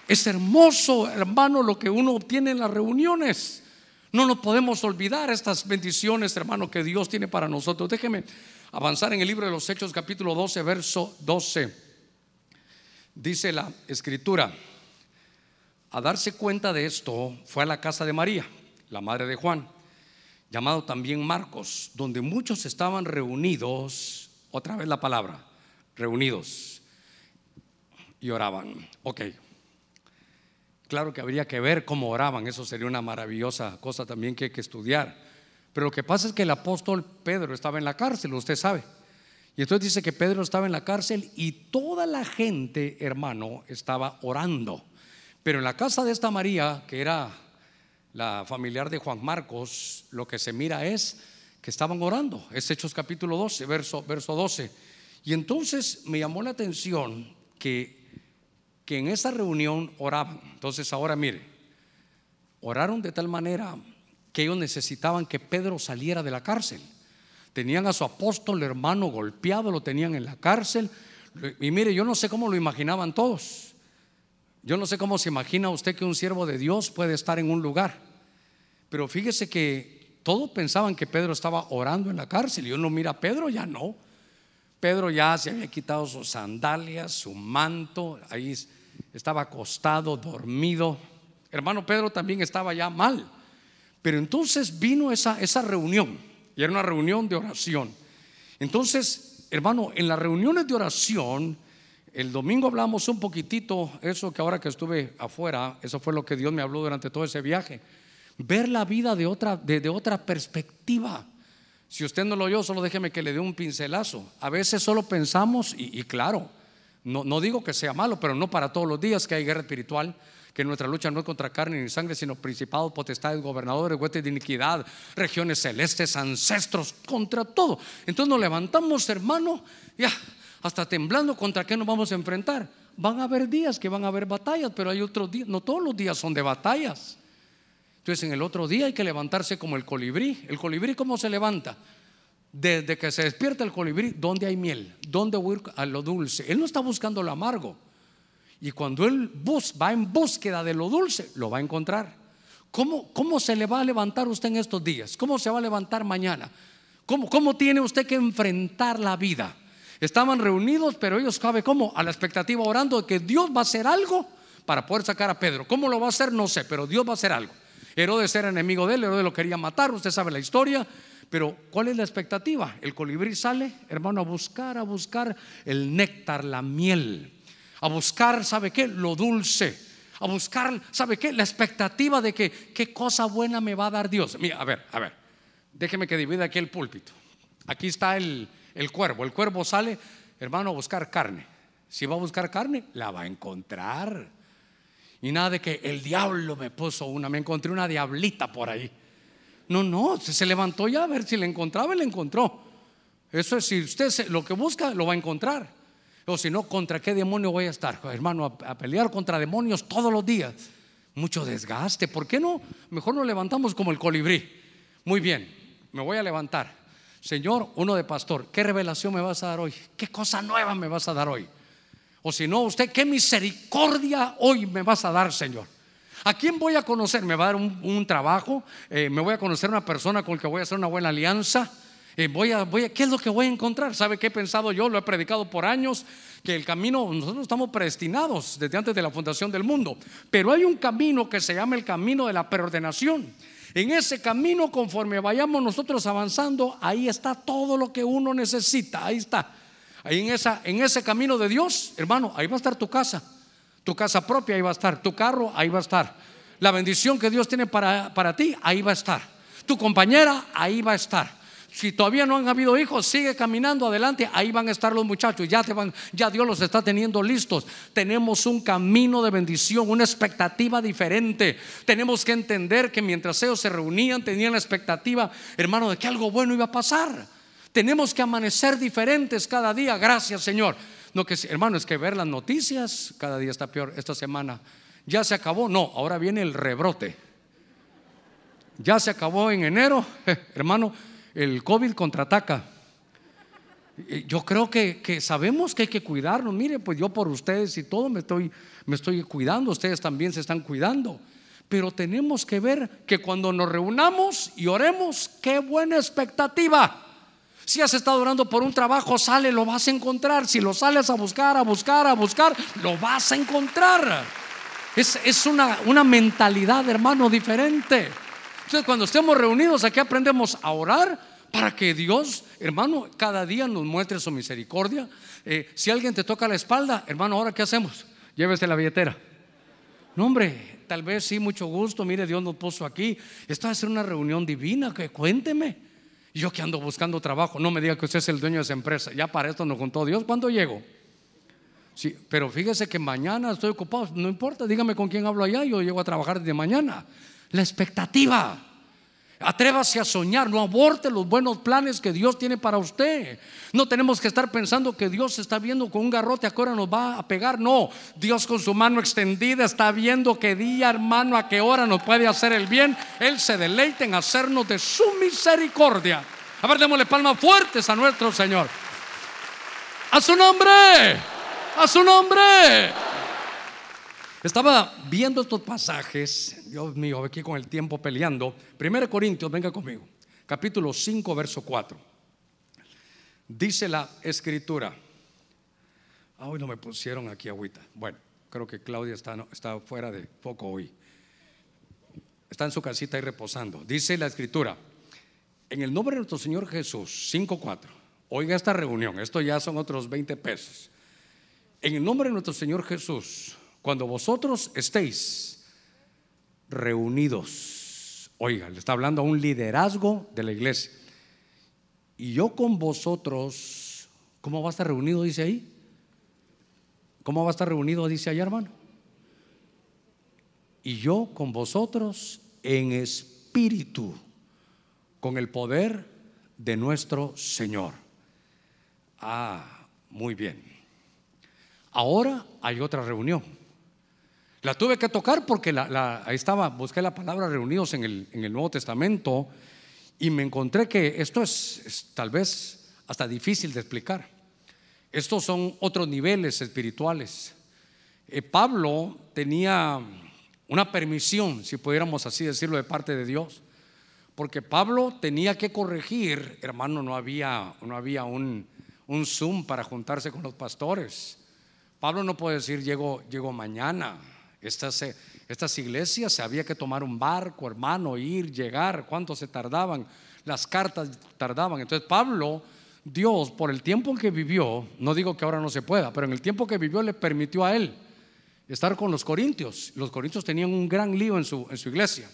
Es hermoso, hermano, lo que uno obtiene en las reuniones. No nos podemos olvidar estas bendiciones, hermano, que Dios tiene para nosotros. Déjeme avanzar en el libro de los Hechos, capítulo 12, verso 12. Dice la escritura, a darse cuenta de esto fue a la casa de María, la madre de Juan, llamado también Marcos, donde muchos estaban reunidos, otra vez la palabra, reunidos, y oraban. Ok, claro que habría que ver cómo oraban, eso sería una maravillosa cosa también que hay que estudiar. Pero lo que pasa es que el apóstol Pedro estaba en la cárcel, usted sabe. Y entonces dice que Pedro estaba en la cárcel y toda la gente, hermano, estaba orando. Pero en la casa de esta María, que era la familiar de Juan Marcos, lo que se mira es que estaban orando. Es Hechos capítulo 12, verso, verso 12. Y entonces me llamó la atención que, que en esa reunión oraban. Entonces ahora mire, oraron de tal manera que ellos necesitaban que Pedro saliera de la cárcel. Tenían a su apóstol hermano golpeado, lo tenían en la cárcel. Y mire, yo no sé cómo lo imaginaban todos. Yo no sé cómo se imagina usted que un siervo de Dios puede estar en un lugar. Pero fíjese que todos pensaban que Pedro estaba orando en la cárcel. Y uno mira a Pedro, ya no. Pedro ya se había quitado sus sandalias, su manto, ahí estaba acostado, dormido. Hermano Pedro también estaba ya mal. Pero entonces vino esa, esa reunión. Y era una reunión de oración. Entonces, hermano, en las reuniones de oración, el domingo hablamos un poquitito, eso que ahora que estuve afuera, eso fue lo que Dios me habló durante todo ese viaje. Ver la vida de otra, de, otra perspectiva. Si usted no lo oyó, solo déjeme que le dé un pincelazo. A veces solo pensamos, y, claro, no, no digo que sea malo, pero no para todos los días que hay guerra espiritual que nuestra lucha no es contra carne ni sangre, sino principados, potestades, gobernadores, huestes de iniquidad, regiones celestes, ancestros, contra todo. Entonces nos levantamos, hermano, ya, hasta temblando contra qué nos vamos a enfrentar. Van a haber días que van a haber batallas, pero hay otros días, no todos los días son de batallas. Entonces en el otro día hay que levantarse como el colibrí. ¿El colibrí cómo se levanta? Desde que se despierta el colibrí, ¿dónde hay miel? ¿Dónde voy a lo dulce? Él no está buscando lo amargo. Y cuando él bus, va en búsqueda de lo dulce, lo va a encontrar. ¿Cómo, ¿Cómo se le va a levantar usted en estos días? ¿Cómo se va a levantar mañana? ¿Cómo, cómo tiene usted que enfrentar la vida? Estaban reunidos, pero ellos cabe cómo? A la expectativa orando de que Dios va a hacer algo para poder sacar a Pedro. ¿Cómo lo va a hacer? No sé, pero Dios va a hacer algo. Herodes era enemigo de él, Herodes lo quería matar, usted sabe la historia. Pero ¿cuál es la expectativa? El colibrí sale, hermano, a buscar, a buscar el néctar, la miel a buscar, ¿sabe qué? Lo dulce, a buscar, ¿sabe qué? La expectativa de que qué cosa buena me va a dar Dios. Mira, a ver, a ver, déjeme que divida aquí el púlpito. Aquí está el, el cuervo. El cuervo sale, hermano, a buscar carne. Si va a buscar carne, la va a encontrar. Y nada de que el diablo me puso una, me encontré una diablita por ahí. No, no, se levantó ya a ver si le encontraba y le encontró. Eso es, si usted lo que busca, lo va a encontrar. O si no, ¿contra qué demonio voy a estar? Hermano, a, pelear contra demonios todos los días. Mucho desgaste. ¿Por qué no? Mejor nos levantamos como el colibrí. Muy bien, me voy a levantar. Señor, uno de pastor, ¿qué revelación me vas a dar hoy? ¿Qué cosa nueva me vas a dar hoy? O si no, usted, ¿qué misericordia hoy me vas a dar, Señor? ¿A quién voy a conocer? ¿Me va a dar un, trabajo? Eh, ¿Me voy a conocer una persona con la que voy a hacer una buena alianza? Eh, voy a, voy a, ¿qué es lo que voy a encontrar? ¿Sabe qué he pensado yo? Lo he predicado por años, que el camino, nosotros estamos predestinados desde antes de la fundación del mundo, pero hay un camino que se llama el camino de la preordenación. En ese camino, conforme vayamos nosotros avanzando, ahí está todo lo que uno necesita, ahí está. Ahí en, esa, en ese camino de Dios, hermano, ahí va a estar tu casa, tu casa propia, ahí va a estar, tu carro, ahí va a estar. La bendición que Dios tiene para, para ti, ahí va a estar. Tu compañera, ahí va a estar. Si todavía no han habido hijos, sigue caminando adelante. Ahí van a estar los muchachos. Ya, ya Dios los está teniendo listos. Tenemos un camino de bendición, una expectativa diferente. Tenemos que entender que mientras ellos se reunían, tenían la expectativa, hermano, de que algo bueno iba a pasar. Tenemos que amanecer diferentes cada día. Gracias, Señor. No que hermano, es que ver las noticias cada día está peor. Esta semana ya se acabó. No, ahora viene el rebrote. Ya se acabó en enero, hermano, el COVID contraataca. Yo creo que, que, sabemos que hay que cuidarnos. Mire, pues yo por ustedes y todo me estoy, me estoy cuidando. Ustedes también se están cuidando. Pero tenemos que ver que cuando nos reunamos y oremos, qué buena expectativa. Si has estado orando por un trabajo, sale, lo vas a encontrar. Si lo sales a buscar, a buscar, a buscar, lo vas a encontrar. Es, es una, una mentalidad, hermano, diferente. Entonces, cuando estemos reunidos aquí aprendemos a orar para que Dios, hermano, cada día nos muestre su misericordia. Eh, si alguien te toca la espalda, hermano, ahora qué hacemos? Llévese la billetera. No, hombre, tal vez sí, mucho gusto. Mire, Dios nos puso aquí. Esto va a ser una reunión divina. Que cuénteme. Yo que ando buscando trabajo, no me diga que usted es el dueño de esa empresa. Ya para esto nos contó Dios. ¿Cuándo llego? Sí, pero fíjese que mañana estoy ocupado. No importa, dígame con quién hablo allá. Yo llego a trabajar desde mañana la expectativa. Atrévase a soñar, no aborte los buenos planes que Dios tiene para usted. No tenemos que estar pensando que Dios está viendo con un garrote a qué hora nos va a pegar. No, Dios con su mano extendida está viendo qué día, hermano, a qué hora nos puede hacer el bien. Él se deleita en hacernos de su misericordia. A ver, démosle palmas fuertes a nuestro Señor. A su nombre, a su nombre. Estaba viendo estos pasajes, Dios mío, aquí con el tiempo peleando. 1 Corintios, venga conmigo, capítulo 5, verso 4. Dice la escritura. Ah, hoy no me pusieron aquí agüita. Bueno, creo que Claudia está, está fuera de foco hoy. Está en su casita y reposando. Dice la escritura, en el nombre de nuestro Señor Jesús, 5.4. Oiga esta reunión, esto ya son otros 20 pesos. En el nombre de nuestro Señor Jesús, cuando vosotros estéis reunidos, oiga, le está hablando a un liderazgo de la iglesia, y yo con vosotros, ¿cómo va a estar reunido? Dice ahí. ¿Cómo va a estar reunido? Dice allá, hermano. Y yo con vosotros en espíritu, con el poder de nuestro Señor. Ah, muy bien. Ahora hay otra reunión. La tuve que tocar porque ahí estaba, busqué la palabra reunidos en el, Nuevo Testamento y me encontré que esto es, tal vez hasta difícil de explicar. Estos son otros niveles espirituales. Eh, Pablo tenía una permisión, si pudiéramos así decirlo, de parte de Dios, porque Pablo tenía que corregir, hermano, no había, no había un, un Zoom para juntarse con los pastores. Pablo no puede decir, llego, llego mañana. Estas, eh, estas iglesias se había que tomar un barco, hermano, ir, llegar, cuánto se tardaban, las cartas tardaban. Entonces Pablo, Dios, por el tiempo que vivió, no digo que ahora no se pueda, pero en el tiempo que vivió le permitió a él estar con los corintios. Los corintios tenían un gran lío en su, en su iglesia.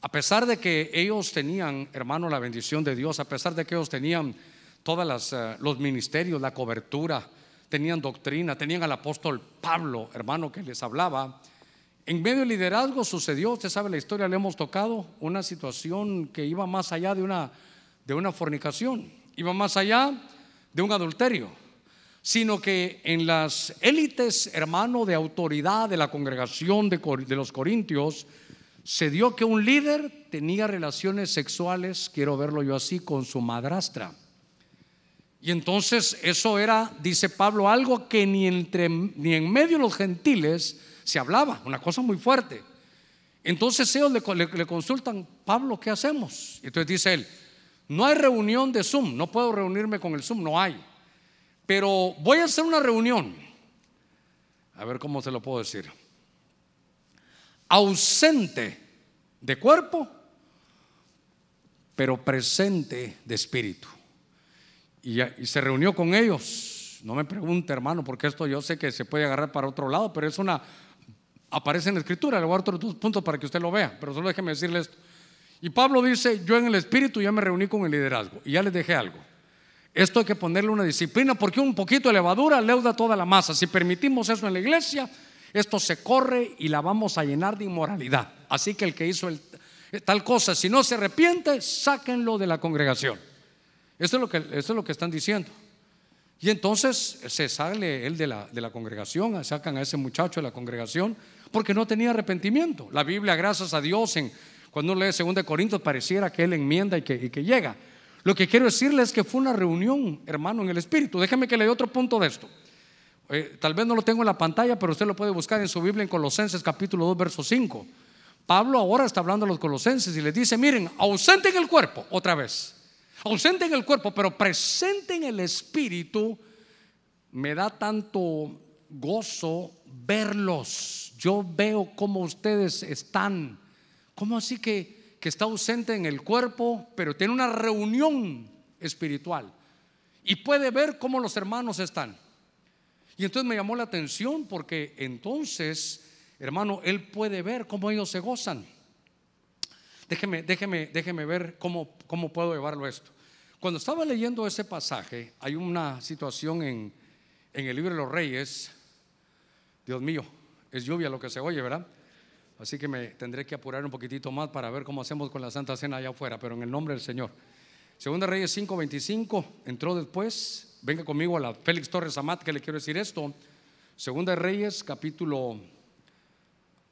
A pesar de que ellos tenían, hermano, la bendición de Dios, a pesar de que ellos tenían todos eh, los ministerios, la cobertura, tenían doctrina, tenían al apóstol Pablo, hermano, que les hablaba, en medio del liderazgo sucedió, usted sabe la historia, le hemos tocado una situación que iba más allá de una, de una fornicación, iba más allá de un adulterio, sino que en las élites, hermano, de autoridad de la congregación de, de los corintios, se dio que un líder tenía relaciones sexuales, quiero verlo yo así, con su madrastra. Y entonces eso era, dice Pablo, algo que ni, entre, ni en medio de los gentiles se hablaba, una cosa muy fuerte. Entonces ellos le, consultan, Pablo, ¿qué hacemos? Entonces dice él, no hay reunión de Zoom, no puedo reunirme con el Zoom, no hay. Pero voy a hacer una reunión. A ver cómo se lo puedo decir. Ausente de cuerpo, pero presente de espíritu. Y, se reunió con ellos. No me pregunte, hermano, porque esto yo sé que se puede agarrar para otro lado, pero es una aparece en la escritura, le voy a dar otros puntos para que usted lo vea, pero solo déjeme decirle esto. Y Pablo dice, yo en el espíritu ya me reuní con el liderazgo y ya les dejé algo. Esto hay que ponerle una disciplina porque un poquito de levadura leuda toda la masa. Si permitimos eso en la iglesia, esto se corre y la vamos a llenar de inmoralidad. Así que el que hizo tal cosa, si no se arrepiente, sáquenlo de la congregación. Eso es lo que, es lo que están diciendo. Y entonces se sale él de la, de la congregación, sacan a ese muchacho de la congregación, porque no tenía arrepentimiento. La Biblia, gracias a Dios, en, cuando uno lee 2 Corintios, pareciera que él enmienda y que, y que llega. Lo que quiero decirle es que fue una reunión, hermano, en el Espíritu. Déjeme que le dé otro punto de esto. Eh, tal vez no lo tengo en la pantalla, pero usted lo puede buscar en su Biblia en Colosenses capítulo 2, verso 5. Pablo ahora está hablando a los colosenses y les dice, miren, ausente en el cuerpo, otra vez, ausente en el cuerpo, pero presente en el espíritu, me da tanto gozo verlos. Yo veo cómo ustedes están. ¿Cómo así que, que está ausente en el cuerpo, pero tiene una reunión espiritual? Y puede ver cómo los hermanos están. Y entonces me llamó la atención porque entonces, hermano, él puede ver cómo ellos se gozan. Déjeme, déjeme, déjeme ver cómo, cómo puedo llevarlo esto. Cuando estaba leyendo ese pasaje, hay una situación en, en el libro de los Reyes. Dios mío, es lluvia lo que se oye, ¿verdad? Así que me tendré que apurar un poquitito más para ver cómo hacemos con la Santa Cena allá afuera, pero en el nombre del Señor. Segunda Reyes 5:25, entró después venga conmigo a la Félix Torres Amat, que le quiero decir esto. Segunda Reyes, capítulo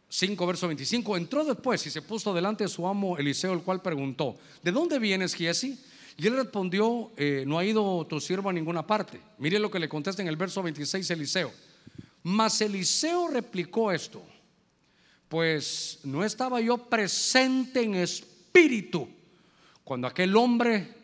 5, verso 25. Entró después y se puso delante de su amo Eliseo, el cual preguntó: ¿De dónde vienes, Giesi? Y él respondió: eh, No ha ido tu siervo a ninguna parte. Mire lo que le contesta en el verso 26 Eliseo. Mas Eliseo replicó esto: Pues no estaba yo presente en espíritu cuando aquel hombre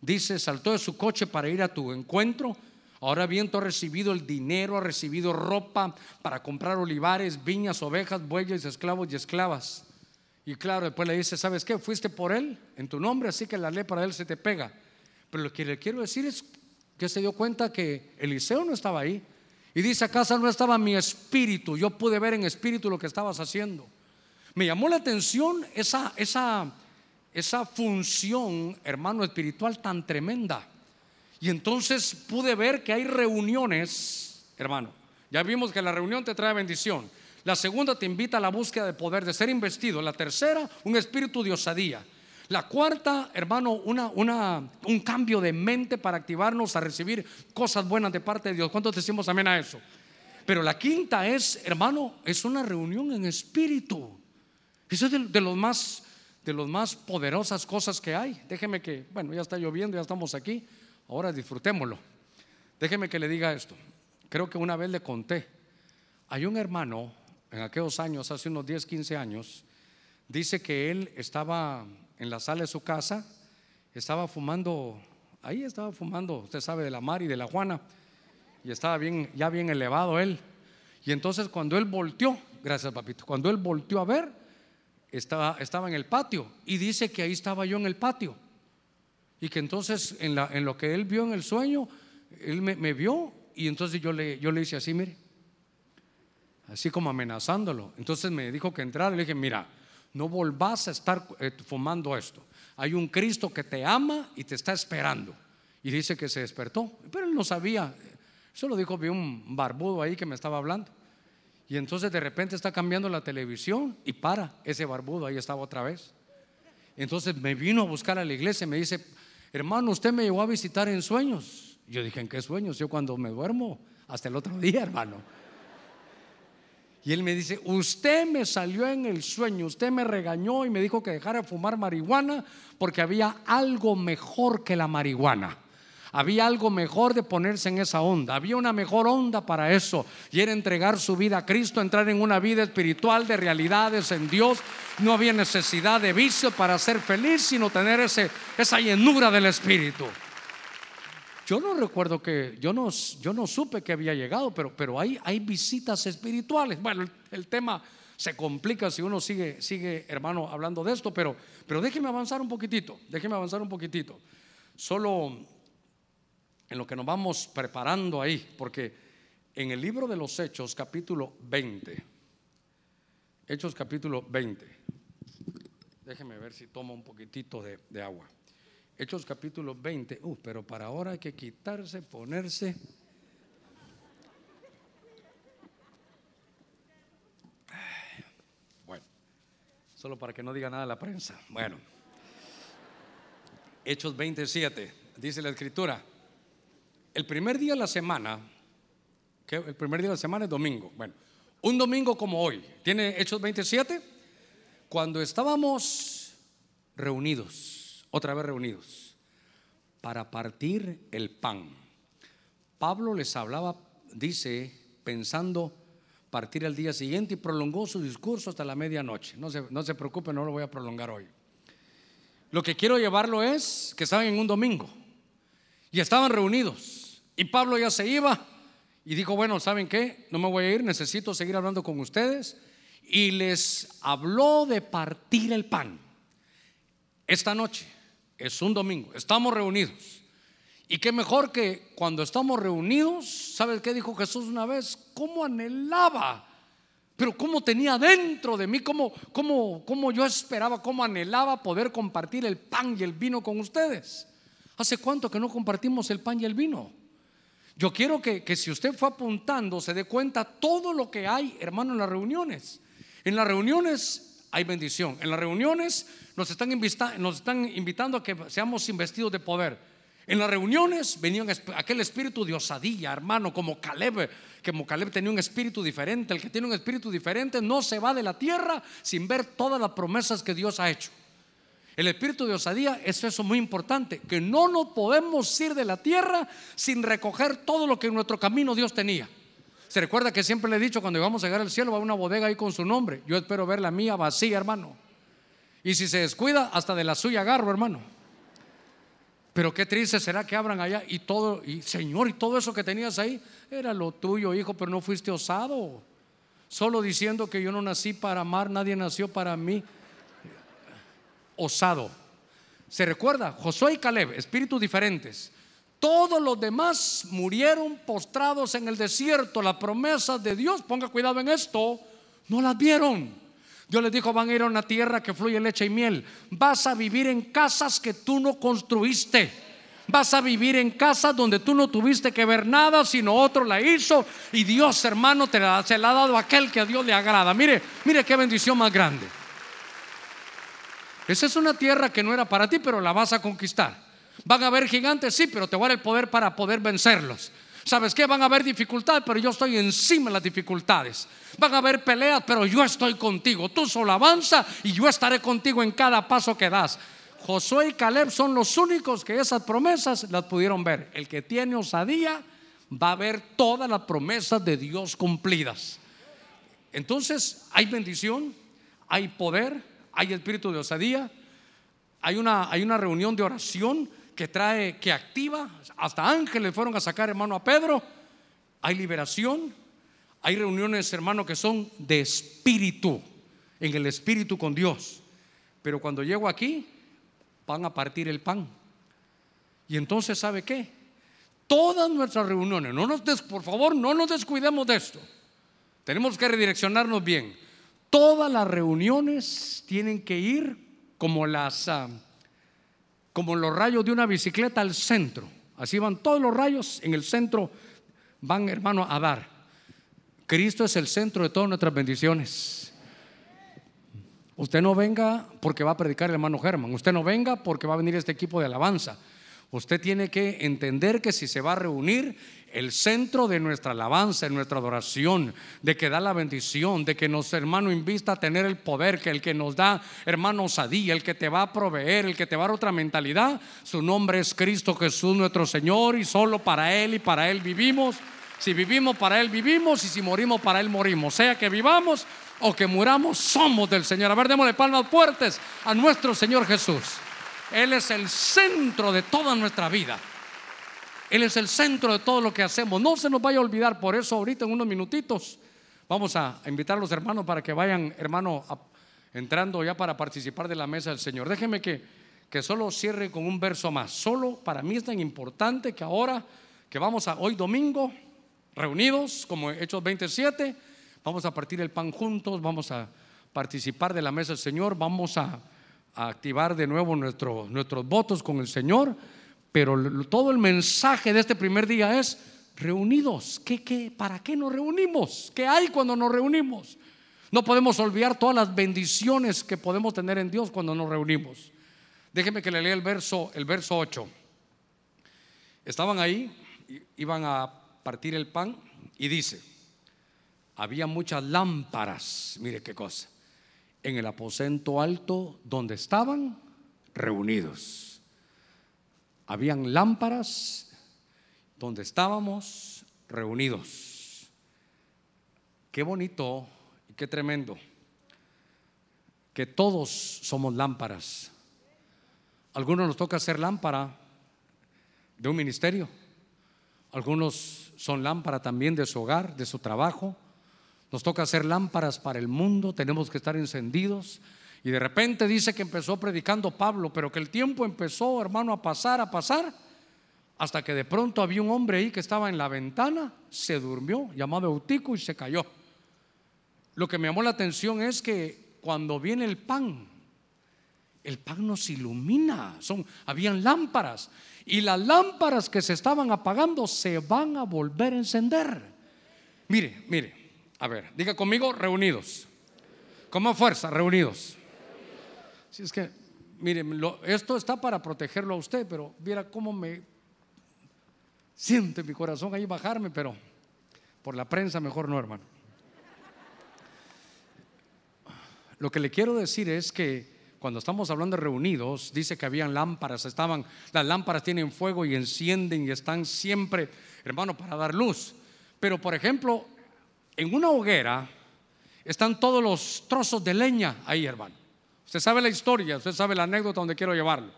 dice, saltó de su coche para ir a tu encuentro. Ahora bien, tú has recibido el dinero, has recibido ropa para comprar olivares, viñas, ovejas, bueyes, esclavos y esclavas. Y claro, después le dice, ¿sabes qué? Fuiste por él en tu nombre, así que la ley para él se te pega. Pero lo que le quiero decir es que se dio cuenta que Eliseo no estaba ahí. Y dice, casa no estaba mi espíritu. Yo pude ver en espíritu lo que estabas haciendo. Me llamó la atención esa, esa esa función, hermano, espiritual tan tremenda. Y entonces pude ver que hay reuniones, hermano. Ya vimos que la reunión te trae bendición. La segunda te invita a la búsqueda de poder, de ser investido. La tercera, un espíritu de osadía. La cuarta, hermano, una, una, un cambio de mente para activarnos a recibir cosas buenas de parte de Dios. ¿Cuántos decimos amén a eso? Pero la quinta es, hermano, es una reunión en espíritu. Eso es de, de los más de las más poderosas cosas que hay. Déjeme que, bueno, ya está lloviendo, ya estamos aquí, ahora disfrutémoslo. Déjeme que le diga esto. Creo que una vez le conté, hay un hermano en aquellos años, hace unos 10, 15 años, dice que él estaba en la sala de su casa, estaba fumando, ahí estaba fumando, usted sabe, de la Mar y de la Juana, y estaba bien, ya bien elevado él. Y entonces cuando él volteó, gracias papito, cuando él volteó a ver, estaba, estaba en el patio y dice que ahí estaba yo en el patio. Y que entonces en lo que él vio en el sueño, él me, vio y entonces yo le, yo le hice así, mire, así como amenazándolo. Entonces me dijo que entrara, le dije, mira, no volvás a estar eh, fumando esto. Hay un Cristo que te ama y te está esperando. Y dice que se despertó, pero él no sabía. Eso lo dijo, vi un barbudo ahí que me estaba hablando. Y entonces de repente está cambiando la televisión y para, ese barbudo ahí estaba otra vez. Entonces me vino a buscar a la iglesia y me dice, hermano, usted me llegó a visitar en sueños. Yo dije, ¿en qué sueños? Yo cuando me duermo, hasta el otro día, hermano. Y él me dice, usted me salió en el sueño, usted me regañó y me dijo que dejara de fumar marihuana porque había algo mejor que la marihuana. Había algo mejor de ponerse en esa onda. Había una mejor onda para eso. Y era entregar su vida a Cristo, entrar en una vida espiritual de realidades en Dios. No había necesidad de vicio para ser feliz, sino tener ese, esa llenura del Espíritu. Yo no recuerdo que, yo no, yo no supe que había llegado, pero, pero hay, hay visitas espirituales. Bueno, el, tema se complica si uno sigue, sigue, hermano, hablando de esto, pero, pero déjeme avanzar un poquitito, déjeme avanzar un poquitito. Solo en lo que nos vamos preparando ahí, porque en el libro de los Hechos, capítulo 20, Hechos capítulo 20, déjeme ver si tomo un poquitito de, agua. Hechos capítulo 20, uh, pero para ahora hay que quitarse, ponerse. Bueno, solo para que no diga nada la prensa. Bueno, Hechos 27 dice la escritura, el primer día de la semana, el primer día de la semana es domingo, bueno, un domingo como hoy, ¿tiene Hechos 27? Cuando estábamos reunidos, otra vez reunidos, para partir el pan. Pablo les hablaba, dice, pensando partir el día siguiente y prolongó su discurso hasta la medianoche. No se, no se preocupe, no lo voy a prolongar hoy. Lo que quiero llevarlo es que estaban en un domingo y estaban reunidos y Pablo ya se iba y dijo, bueno, ¿saben qué? No me voy a ir, necesito seguir hablando con ustedes. Y les habló de partir el pan. Esta noche es un domingo, estamos reunidos. Y qué mejor que cuando estamos reunidos, ¿sabes qué dijo Jesús una vez? ¿Cómo anhelaba? Pero cómo tenía dentro de mí, cómo, cómo, cómo yo esperaba, cómo anhelaba poder compartir el pan y el vino con ustedes. ¿Hace cuánto que no compartimos el pan y el vino? Yo quiero que, que si usted fue apuntando, se dé cuenta todo lo que hay, hermano, en las reuniones. En las reuniones hay bendición. En las reuniones nos están, nos están invitando a que seamos investidos de poder. En las reuniones venía aquel espíritu de osadía, hermano, como Caleb, que como Caleb tenía un espíritu diferente. El que tiene un espíritu diferente no se va de la tierra sin ver todas las promesas que Dios ha hecho. El espíritu de osadía es eso muy importante, que no nos podemos ir de la tierra sin recoger todo lo que en nuestro camino Dios tenía. Se recuerda que siempre le he dicho, cuando vamos a llegar al cielo va a una bodega ahí con su nombre. Yo espero ver la mía vacía, hermano. Y si se descuida, hasta de la suya agarro, hermano. Pero qué triste será que abran allá y todo, y Señor, y todo eso que tenías ahí era lo tuyo, hijo, pero no fuiste osado. Solo diciendo que yo no nací para amar, nadie nació para mí. Osado. ¿Se recuerda? Josué y Caleb, espíritus diferentes. Todos los demás murieron postrados en el desierto. Las promesas de Dios, ponga cuidado en esto, no las vieron. Dios les dijo, van a ir a una tierra que fluye leche y miel. Vas a vivir en casas que tú no construiste. Vas a vivir en casas donde tú no tuviste que ver nada, sino otro la hizo. Y Dios, hermano, te la, se la ha dado a aquel que a Dios le agrada. Mire, mire qué bendición más grande. Esa es una tierra que no era para ti, pero la vas a conquistar. Van a haber gigantes, sí, pero te voy a dar el poder para poder vencerlos. ¿Sabes qué? Van a haber dificultades, pero yo estoy encima de las dificultades. Van a haber peleas, pero yo estoy contigo. Tú solo avanza y yo estaré contigo en cada paso que das. Josué y Caleb son los únicos que esas promesas las pudieron ver. El que tiene osadía va a ver todas las promesas de Dios cumplidas. Entonces hay bendición, hay poder, hay espíritu de osadía, hay una, hay una reunión de oración que trae, que activa, hasta ángeles fueron a sacar hermano a Pedro, hay liberación, hay reuniones hermano que son de espíritu, en el espíritu con Dios. Pero cuando llego aquí, van a partir el pan. Y entonces, ¿sabe qué? Todas nuestras reuniones, no nos por favor, no nos descuidemos de esto. Tenemos que redireccionarnos bien. Todas las reuniones tienen que ir como las... Ah, como los rayos de una bicicleta al centro. Así van todos los rayos en el centro, van hermano a dar. Cristo es el centro de todas nuestras bendiciones. Usted no venga porque va a predicar el hermano Germán. Usted no venga porque va a venir este equipo de alabanza. Usted tiene que entender que si se va a reunir, el centro de nuestra alabanza, de nuestra adoración, de que da la bendición, de que nos, hermano, invita a tener el poder, que el que nos da, hermano, osadía, el que te va a proveer, el que te va a dar otra mentalidad, su nombre es Cristo Jesús nuestro Señor y solo para Él y para Él vivimos. Si vivimos para Él vivimos y si morimos para Él morimos. Sea que vivamos o que muramos, somos del Señor. A ver, démosle palmas fuertes a nuestro Señor Jesús. Él es el centro de toda nuestra vida. Él es el centro de todo lo que hacemos. No se nos vaya a olvidar, por eso ahorita en unos minutitos vamos a invitar a los hermanos para que vayan, hermano, entrando ya para participar de la mesa del Señor. Déjeme que, que solo cierre con un verso más. Solo para mí es tan importante que ahora que vamos a hoy domingo reunidos como Hechos 27, vamos a partir el pan juntos, vamos a participar de la mesa del Señor, vamos a, activar de nuevo nuestro, nuestros votos con el Señor pero todo el mensaje de este primer día es reunidos. ¿Qué, qué, ¿Para qué nos reunimos? ¿Qué hay cuando nos reunimos? No podemos olvidar todas las bendiciones que podemos tener en Dios cuando nos reunimos. Déjeme que le lea el verso, el verso 8. Estaban ahí, iban a partir el pan y dice, había muchas lámparas, mire qué cosa, en el aposento alto donde estaban reunidos. Habían lámparas donde estábamos reunidos. Qué bonito y qué tremendo que todos somos lámparas. Algunos nos toca ser lámpara de un ministerio. Algunos son lámpara también de su hogar, de su trabajo. Nos toca ser lámparas para el mundo, tenemos que estar encendidos. Y de repente dice que empezó predicando Pablo, pero que el tiempo empezó, hermano, a pasar, a pasar, hasta que de pronto había un hombre ahí que estaba en la ventana, se durmió, llamado Eutico, y se cayó. Lo que me llamó la atención es que cuando viene el pan, el pan nos ilumina. Son, habían lámparas y las lámparas que se estaban apagando se van a volver a encender. Mire, mire, a ver, diga conmigo, reunidos. Como fuerza, reunidos. Si es que, mire, esto está para protegerlo a usted, pero viera cómo me siente mi corazón ahí bajarme, pero por la prensa mejor no, hermano. Lo que le quiero decir es que cuando estamos hablando de reunidos, dice que habían lámparas, estaban, las lámparas tienen fuego y encienden y están siempre, hermano, para dar luz. Pero, por ejemplo, en una hoguera están todos los trozos de leña ahí, hermano. Usted sabe la historia, usted sabe la anécdota donde quiero llevarlo.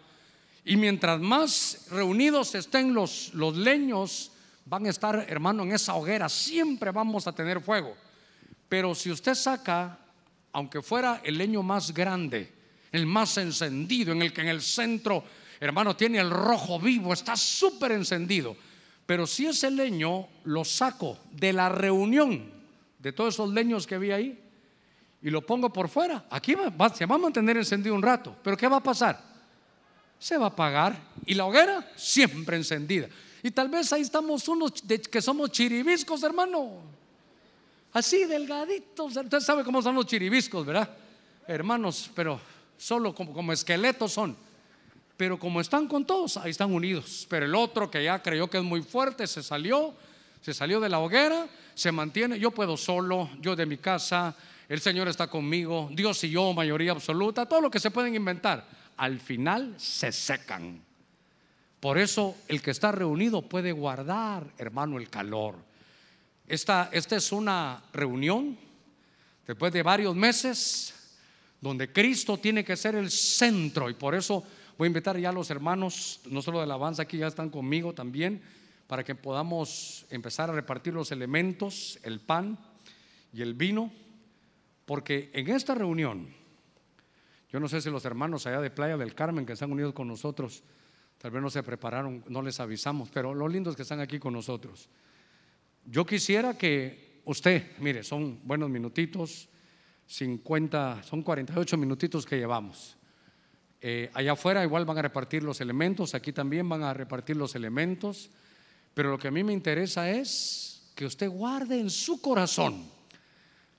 Y mientras más reunidos estén los, los leños, van a estar, hermano, en esa hoguera. Siempre vamos a tener fuego. Pero si usted saca, aunque fuera el leño más grande, el más encendido, en el que en el centro, hermano, tiene el rojo vivo, está súper encendido. Pero si ese leño lo saco de la reunión de todos esos leños que vi ahí y lo pongo por fuera, aquí se va a mantener encendido un rato. Pero ¿qué va a pasar? Se va a apagar y la hoguera siempre encendida. Y tal vez ahí estamos unos que somos chiribiscos, hermano. Así delgaditos. Usted sabe cómo son los chiribiscos, ¿verdad? Hermanos, pero solo como esqueletos son. Pero como están con todos, ahí están unidos. Pero el otro que ya creyó que es muy fuerte, se salió, se salió de la hoguera, se mantiene, yo puedo solo, yo de mi casa, el Señor está conmigo, Dios y yo, mayoría absoluta, todo lo que se pueden inventar. Al final se secan. Por eso el que está reunido puede guardar, hermano, el calor. Esta, esta es una reunión después de varios meses donde Cristo tiene que ser el centro. Y por eso voy a invitar ya a los hermanos, no solo de alabanza, aquí ya están conmigo también, para que podamos empezar a repartir los elementos, el pan y el vino, porque en esta reunión, yo no sé si los hermanos allá de Playa del Carmen que están unidos con nosotros, tal vez no se prepararon, no les avisamos, pero lo lindo que están aquí con nosotros. Yo quisiera que usted, mire, son buenos minutitos, 50, son 48 minutitos que llevamos. Eh, allá afuera igual van a repartir los elementos, aquí también van a repartir los elementos, pero lo que a mí me interesa es que usted guarde en su corazón,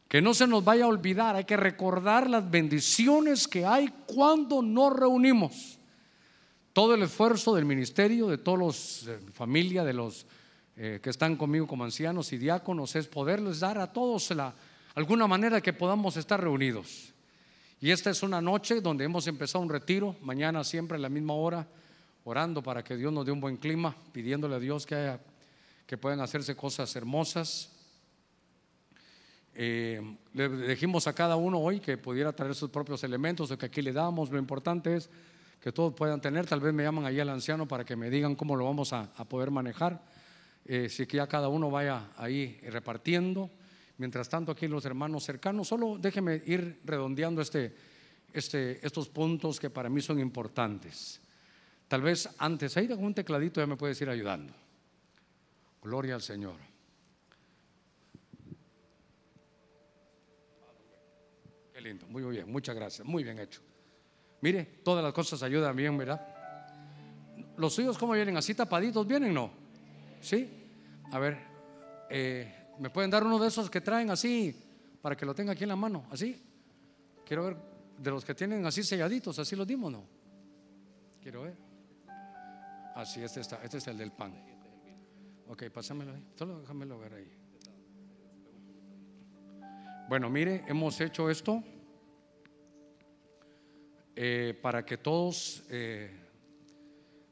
que no se nos vaya a olvidar, hay que recordar las bendiciones que hay cuando nos reunimos. Todo el esfuerzo del ministerio, de todos los eh, familia, de los eh, que están conmigo como ancianos y diáconos, es poderles dar a todos la alguna manera que podamos estar reunidos. Y esta es una noche donde hemos empezado un retiro, mañana siempre a la misma hora, orando para que Dios nos dé un buen clima, pidiéndole a Dios que, haya, que puedan hacerse cosas hermosas. Eh, le dijimos a cada uno hoy que pudiera traer sus propios elementos, o que aquí le damos. Lo importante es que todos puedan tener. Tal vez me llaman ahí al anciano para que me digan cómo lo vamos a, poder manejar. Eh, si que ya cada uno vaya ahí repartiendo. Mientras tanto, aquí los hermanos cercanos, solo déjeme ir redondeando este, este, estos puntos que para mí son importantes. Tal vez antes, ahí con un tecladito ya me puedes ir ayudando. Gloria al Señor. Qué lindo, muy bien, muchas gracias, muy bien hecho. Mire, todas las cosas ayudan bien, ¿verdad? ¿Los suyos cómo vienen? ¿Así tapaditos vienen? ¿No? ¿Sí? A ver, eh, ¿Me pueden dar uno de esos que traen así para que lo tenga aquí en la mano? Así. Quiero ver de los que tienen así selladitos, así los dimos, ¿no? Quiero ver. Así, este está, este es el del pan. Ok, pásamelo ahí. Solo déjamelo ver ahí. Bueno, mire, hemos hecho esto eh, para que todos eh,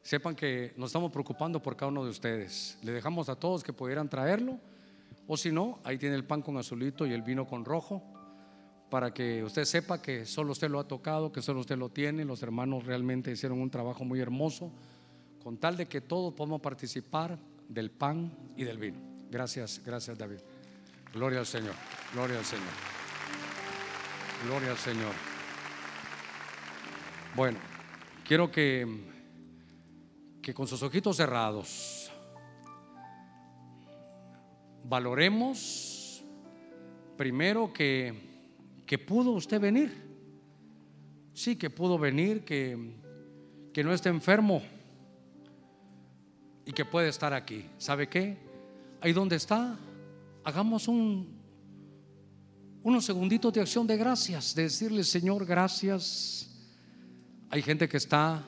sepan que nos estamos preocupando por cada uno de ustedes. Le dejamos a todos que pudieran traerlo, o si no, ahí tiene el pan con azulito y el vino con rojo, para que usted sepa que solo usted lo ha tocado, que solo usted lo tiene. Los hermanos realmente hicieron un trabajo muy hermoso, con tal de que todos podamos participar del pan y del vino. Gracias, gracias David. Gloria al Señor, gloria al Señor. Gloria al Señor. Bueno, quiero que, que con sus ojitos cerrados valoremos primero que, que pudo usted venir. Sí, que pudo venir, que, que no esté enfermo y que puede estar aquí. ¿Sabe qué? Ahí donde está, hagamos un, unos segunditos de acción de gracias, de decirle, Señor, gracias hay gente que está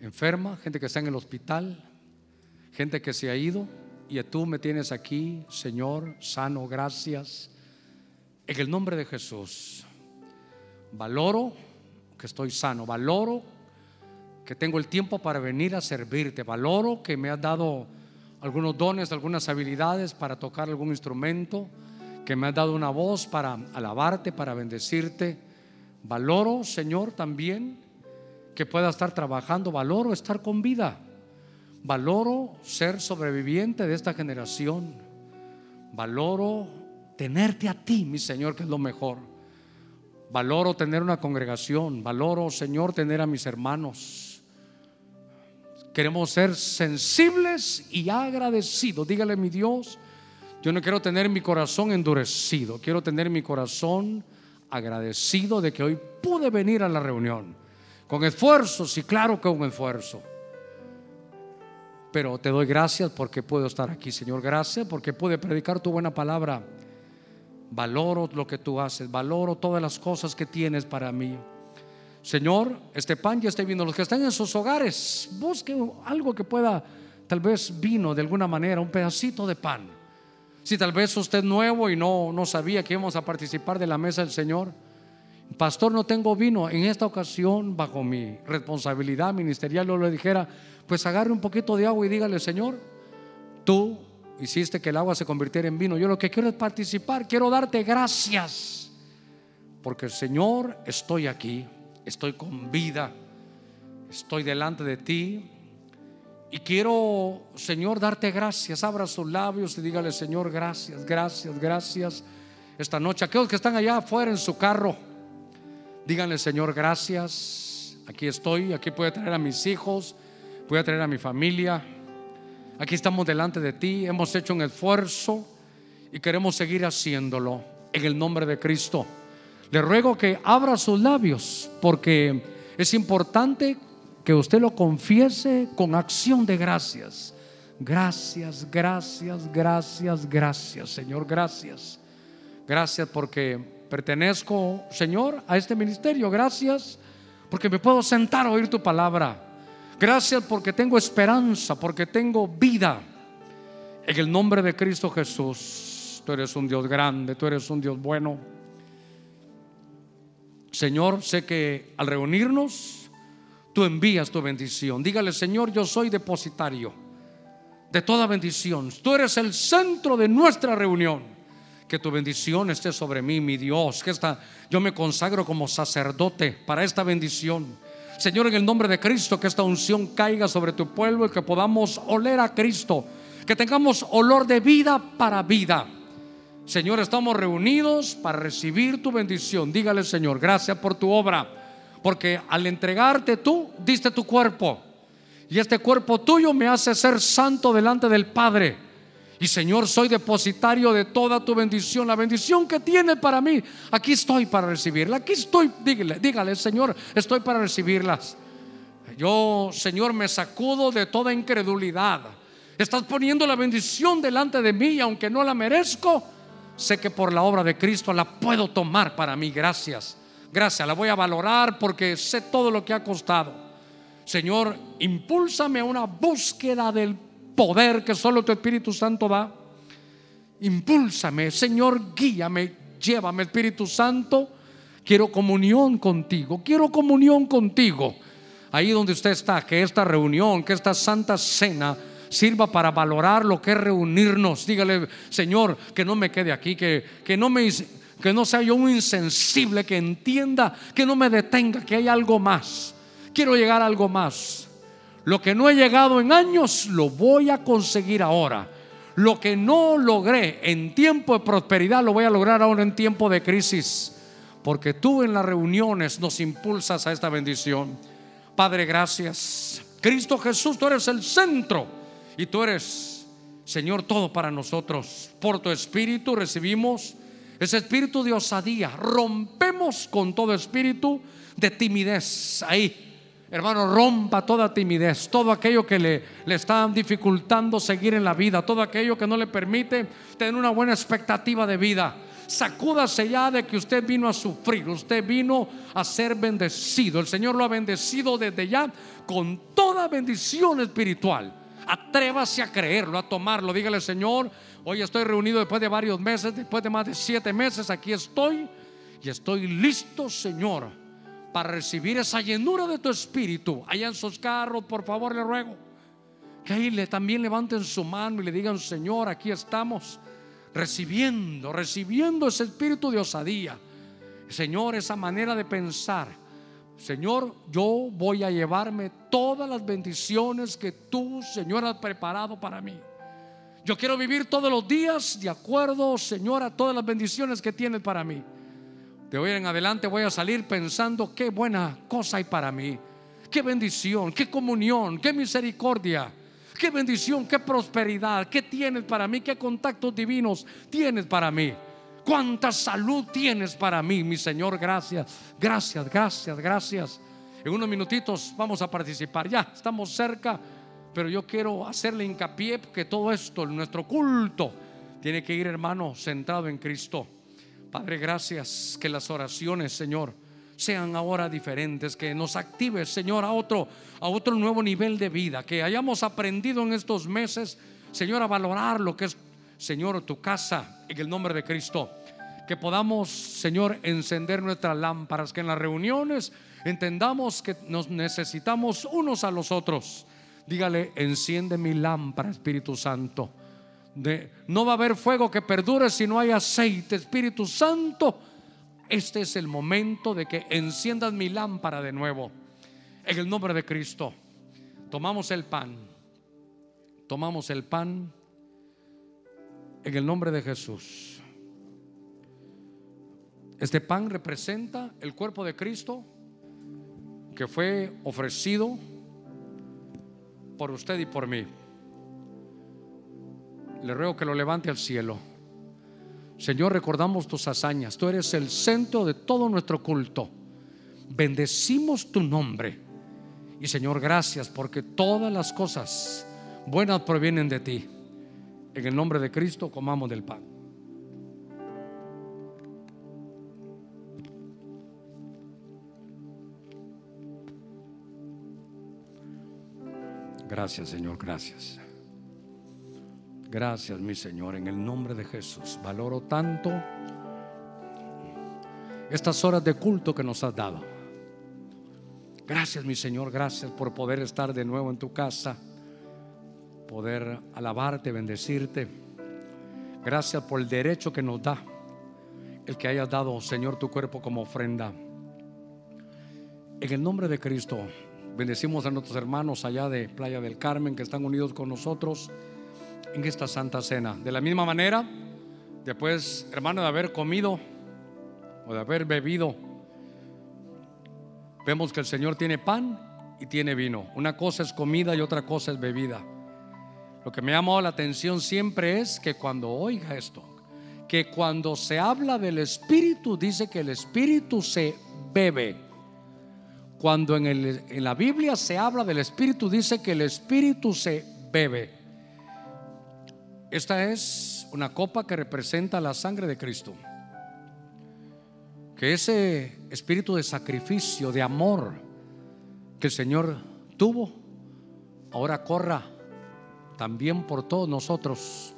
enferma, gente que está en el hospital, gente que se ha ido y tú me tienes aquí, Señor, sano, gracias. En el nombre de Jesús, valoro que estoy sano, valoro que tengo el tiempo para venir a servirte, valoro que me has dado algunos dones, algunas habilidades para tocar algún instrumento, que me has dado una voz para alabarte, para bendecirte. Valoro, Señor, también que pueda estar trabajando. Valoro estar con vida. Valoro ser sobreviviente de esta generación. Valoro tenerte a ti, mi Señor, que es lo mejor. Valoro tener una congregación. Valoro, Señor, tener a mis hermanos. Queremos ser sensibles y agradecidos. Dígale, mi Dios, yo no quiero tener mi corazón endurecido. Quiero tener mi corazón agradecido de que hoy pude venir a la reunión. Con esfuerzo, sí, claro que con esfuerzo. Pero te doy gracias porque puedo estar aquí, Señor. Gracias porque pude predicar tu buena palabra. Valoro lo que tú haces, valoro todas las cosas que tienes para mí. Señor, este pan ya está vino. Los que están en sus hogares, busquen algo que pueda, tal vez vino de alguna manera, un pedacito de pan si tal vez usted nuevo y no, no sabía que íbamos a participar de la mesa del Señor, pastor, no tengo vino. En esta ocasión, bajo mi responsabilidad ministerial, yo le dijera, pues agarre un poquito de agua y dígale, Señor, tú hiciste que el agua se convirtiera en vino. Yo lo que quiero es participar, quiero darte gracias, porque Señor, estoy aquí, estoy con vida, estoy delante de ti, y quiero, Señor, darte gracias. Abra sus labios y dígale, Señor, gracias, gracias, gracias. Esta noche, aquellos que están allá afuera en su carro, díganle, Señor, gracias. Aquí estoy, aquí puedo traer a mis hijos, puedo traer a mi familia. Aquí estamos delante de ti, hemos hecho un esfuerzo y queremos seguir haciéndolo en el nombre de Cristo. Le ruego que abra sus labios porque es importante que usted lo confiese con acción de gracias. Gracias, gracias, gracias, gracias, Señor, gracias. Gracias porque pertenezco, Señor, a este ministerio. Gracias porque me puedo sentar a oír tu palabra. Gracias porque tengo esperanza, porque tengo vida. En el nombre de Cristo Jesús, tú eres un Dios grande, tú eres un Dios bueno. Señor, sé que al reunirnos, tú envías tu bendición. Dígale, Señor, yo soy depositario de toda bendición. Tú eres el centro de nuestra reunión. Que tu bendición esté sobre mí, mi Dios. Que esta, yo me consagro como sacerdote para esta bendición. Señor, en el nombre de Cristo, que esta unción caiga sobre tu pueblo y que podamos oler a Cristo. Que tengamos olor de vida para vida. Señor, estamos reunidos para recibir tu bendición. Dígale, Señor, gracias por tu obra. Porque al entregarte tú, diste tu cuerpo. Y este cuerpo tuyo me hace ser santo delante del Padre. Y Señor, soy depositario de toda tu bendición. La bendición que tiene para mí, aquí estoy para recibirla. Aquí estoy, dígale, dígale, Señor, estoy para recibirlas. Yo, Señor, me sacudo de toda incredulidad. Estás poniendo la bendición delante de mí aunque no la merezco, sé que por la obra de Cristo la puedo tomar para mí. Gracias. Gracias, la voy a valorar porque sé todo lo que ha costado. Señor, impúlsame a una búsqueda del poder que solo tu Espíritu Santo da. Impúlsame, Señor, guíame, llévame, Espíritu Santo. Quiero comunión contigo, quiero comunión contigo. Ahí donde usted está, que esta reunión, que esta santa cena sirva para valorar lo que es reunirnos. Dígale, Señor, que no me quede aquí, que, que no me que no sea yo un insensible, que entienda, que no me detenga, que hay algo más. Quiero llegar a algo más. Lo que no he llegado en años, lo voy a conseguir ahora. Lo que no logré en tiempo de prosperidad, lo voy a lograr ahora en tiempo de crisis. Porque tú en las reuniones nos impulsas a esta bendición. Padre, gracias. Cristo Jesús, tú eres el centro y tú eres, Señor, todo para nosotros. Por tu espíritu recibimos ese espíritu de osadía. Rompemos con todo espíritu de timidez. Ahí, hermano, rompa toda timidez, todo aquello que le, le está dificultando seguir en la vida, todo aquello que no le permite tener una buena expectativa de vida. Sacúdase ya de que usted vino a sufrir, usted vino a ser bendecido. El Señor lo ha bendecido desde ya con toda bendición espiritual. Atrévase a creerlo, a tomarlo. Dígale, Señor, hoy estoy reunido después de varios meses, después de más de siete meses, aquí estoy y estoy listo, Señor, para recibir esa llenura de tu espíritu. Allá en sus carros, por favor, le ruego que ahí le, también levanten su mano y le digan, Señor, aquí estamos recibiendo, recibiendo ese espíritu de osadía. Señor, esa manera de pensar Señor, yo voy a llevarme todas las bendiciones que tú, Señor, has preparado para mí. Yo quiero vivir todos los días de acuerdo, Señor, a todas las bendiciones que tienes para mí. De hoy en adelante voy a salir pensando qué buena cosa hay para mí. Qué bendición, qué comunión, qué misericordia, qué bendición, qué prosperidad, qué tienes para mí, qué contactos divinos tienes para mí. Cuánta salud tienes para mí, mi Señor. Gracias, gracias, gracias, gracias. En unos minutitos vamos a participar. Ya estamos cerca, pero yo quiero hacerle hincapié que todo esto, nuestro culto, tiene que ir, hermano, centrado en Cristo. Padre, gracias que las oraciones, Señor, sean ahora diferentes, que nos active, Señor, a otro, a otro nuevo nivel de vida, que hayamos aprendido en estos meses, Señor, a valorar lo que es Señor, tu casa en el nombre de Cristo. Que podamos, Señor, encender nuestras lámparas, que en las reuniones entendamos que nos necesitamos unos a los otros. Dígale, enciende mi lámpara, Espíritu Santo. De, no va a haber fuego que perdure si no hay aceite, Espíritu Santo. Este es el momento de que enciendas mi lámpara de nuevo. En el nombre de Cristo. Tomamos el pan. Tomamos el pan en el nombre de Jesús. Este pan representa el cuerpo de Cristo que fue ofrecido por usted y por mí. Le ruego que lo levante al cielo. Señor, recordamos tus hazañas. Tú eres el centro de todo nuestro culto. Bendecimos tu nombre. Y Señor, gracias porque todas las cosas buenas provienen de ti. En el nombre de Cristo comamos del pan. Gracias Señor, gracias. Gracias mi Señor, en el nombre de Jesús. Valoro tanto estas horas de culto que nos has dado. Gracias mi Señor, gracias por poder estar de nuevo en tu casa poder alabarte, bendecirte. Gracias por el derecho que nos da el que hayas dado, Señor, tu cuerpo como ofrenda. En el nombre de Cristo, bendecimos a nuestros hermanos allá de Playa del Carmen que están unidos con nosotros en esta santa cena. De la misma manera, después, hermano, de haber comido o de haber bebido, vemos que el Señor tiene pan y tiene vino. Una cosa es comida y otra cosa es bebida. Lo que me ha llamado la atención siempre es que cuando oiga esto, que cuando se habla del Espíritu, dice que el Espíritu se bebe. Cuando en, en la Biblia se habla del Espíritu, dice que el Espíritu se bebe. Esta es una copa que representa la sangre de Cristo. Que ese espíritu de sacrificio, de amor que el Señor obtuvo, ahora corra también por todos nosotros.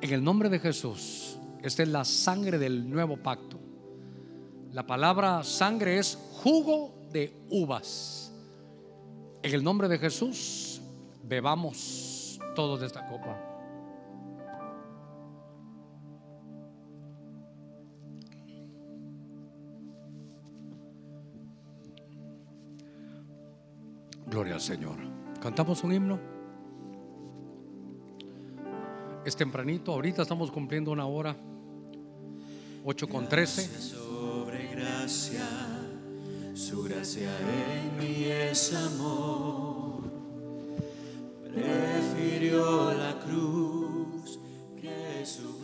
En el nombre de Jesús, esta es la sangre del nuevo pacto. La palabra sangre es jugo de uvas. En el nombre de Jesús, bebamos todos de esta copa. Gloria al Señor. ¿Cantamos un himno? Es tempranito, ahorita estamos cumpliendo una hora, 8 con 13. Sobre gracia, su gracia en mí es amor. Prefirió la cruz que su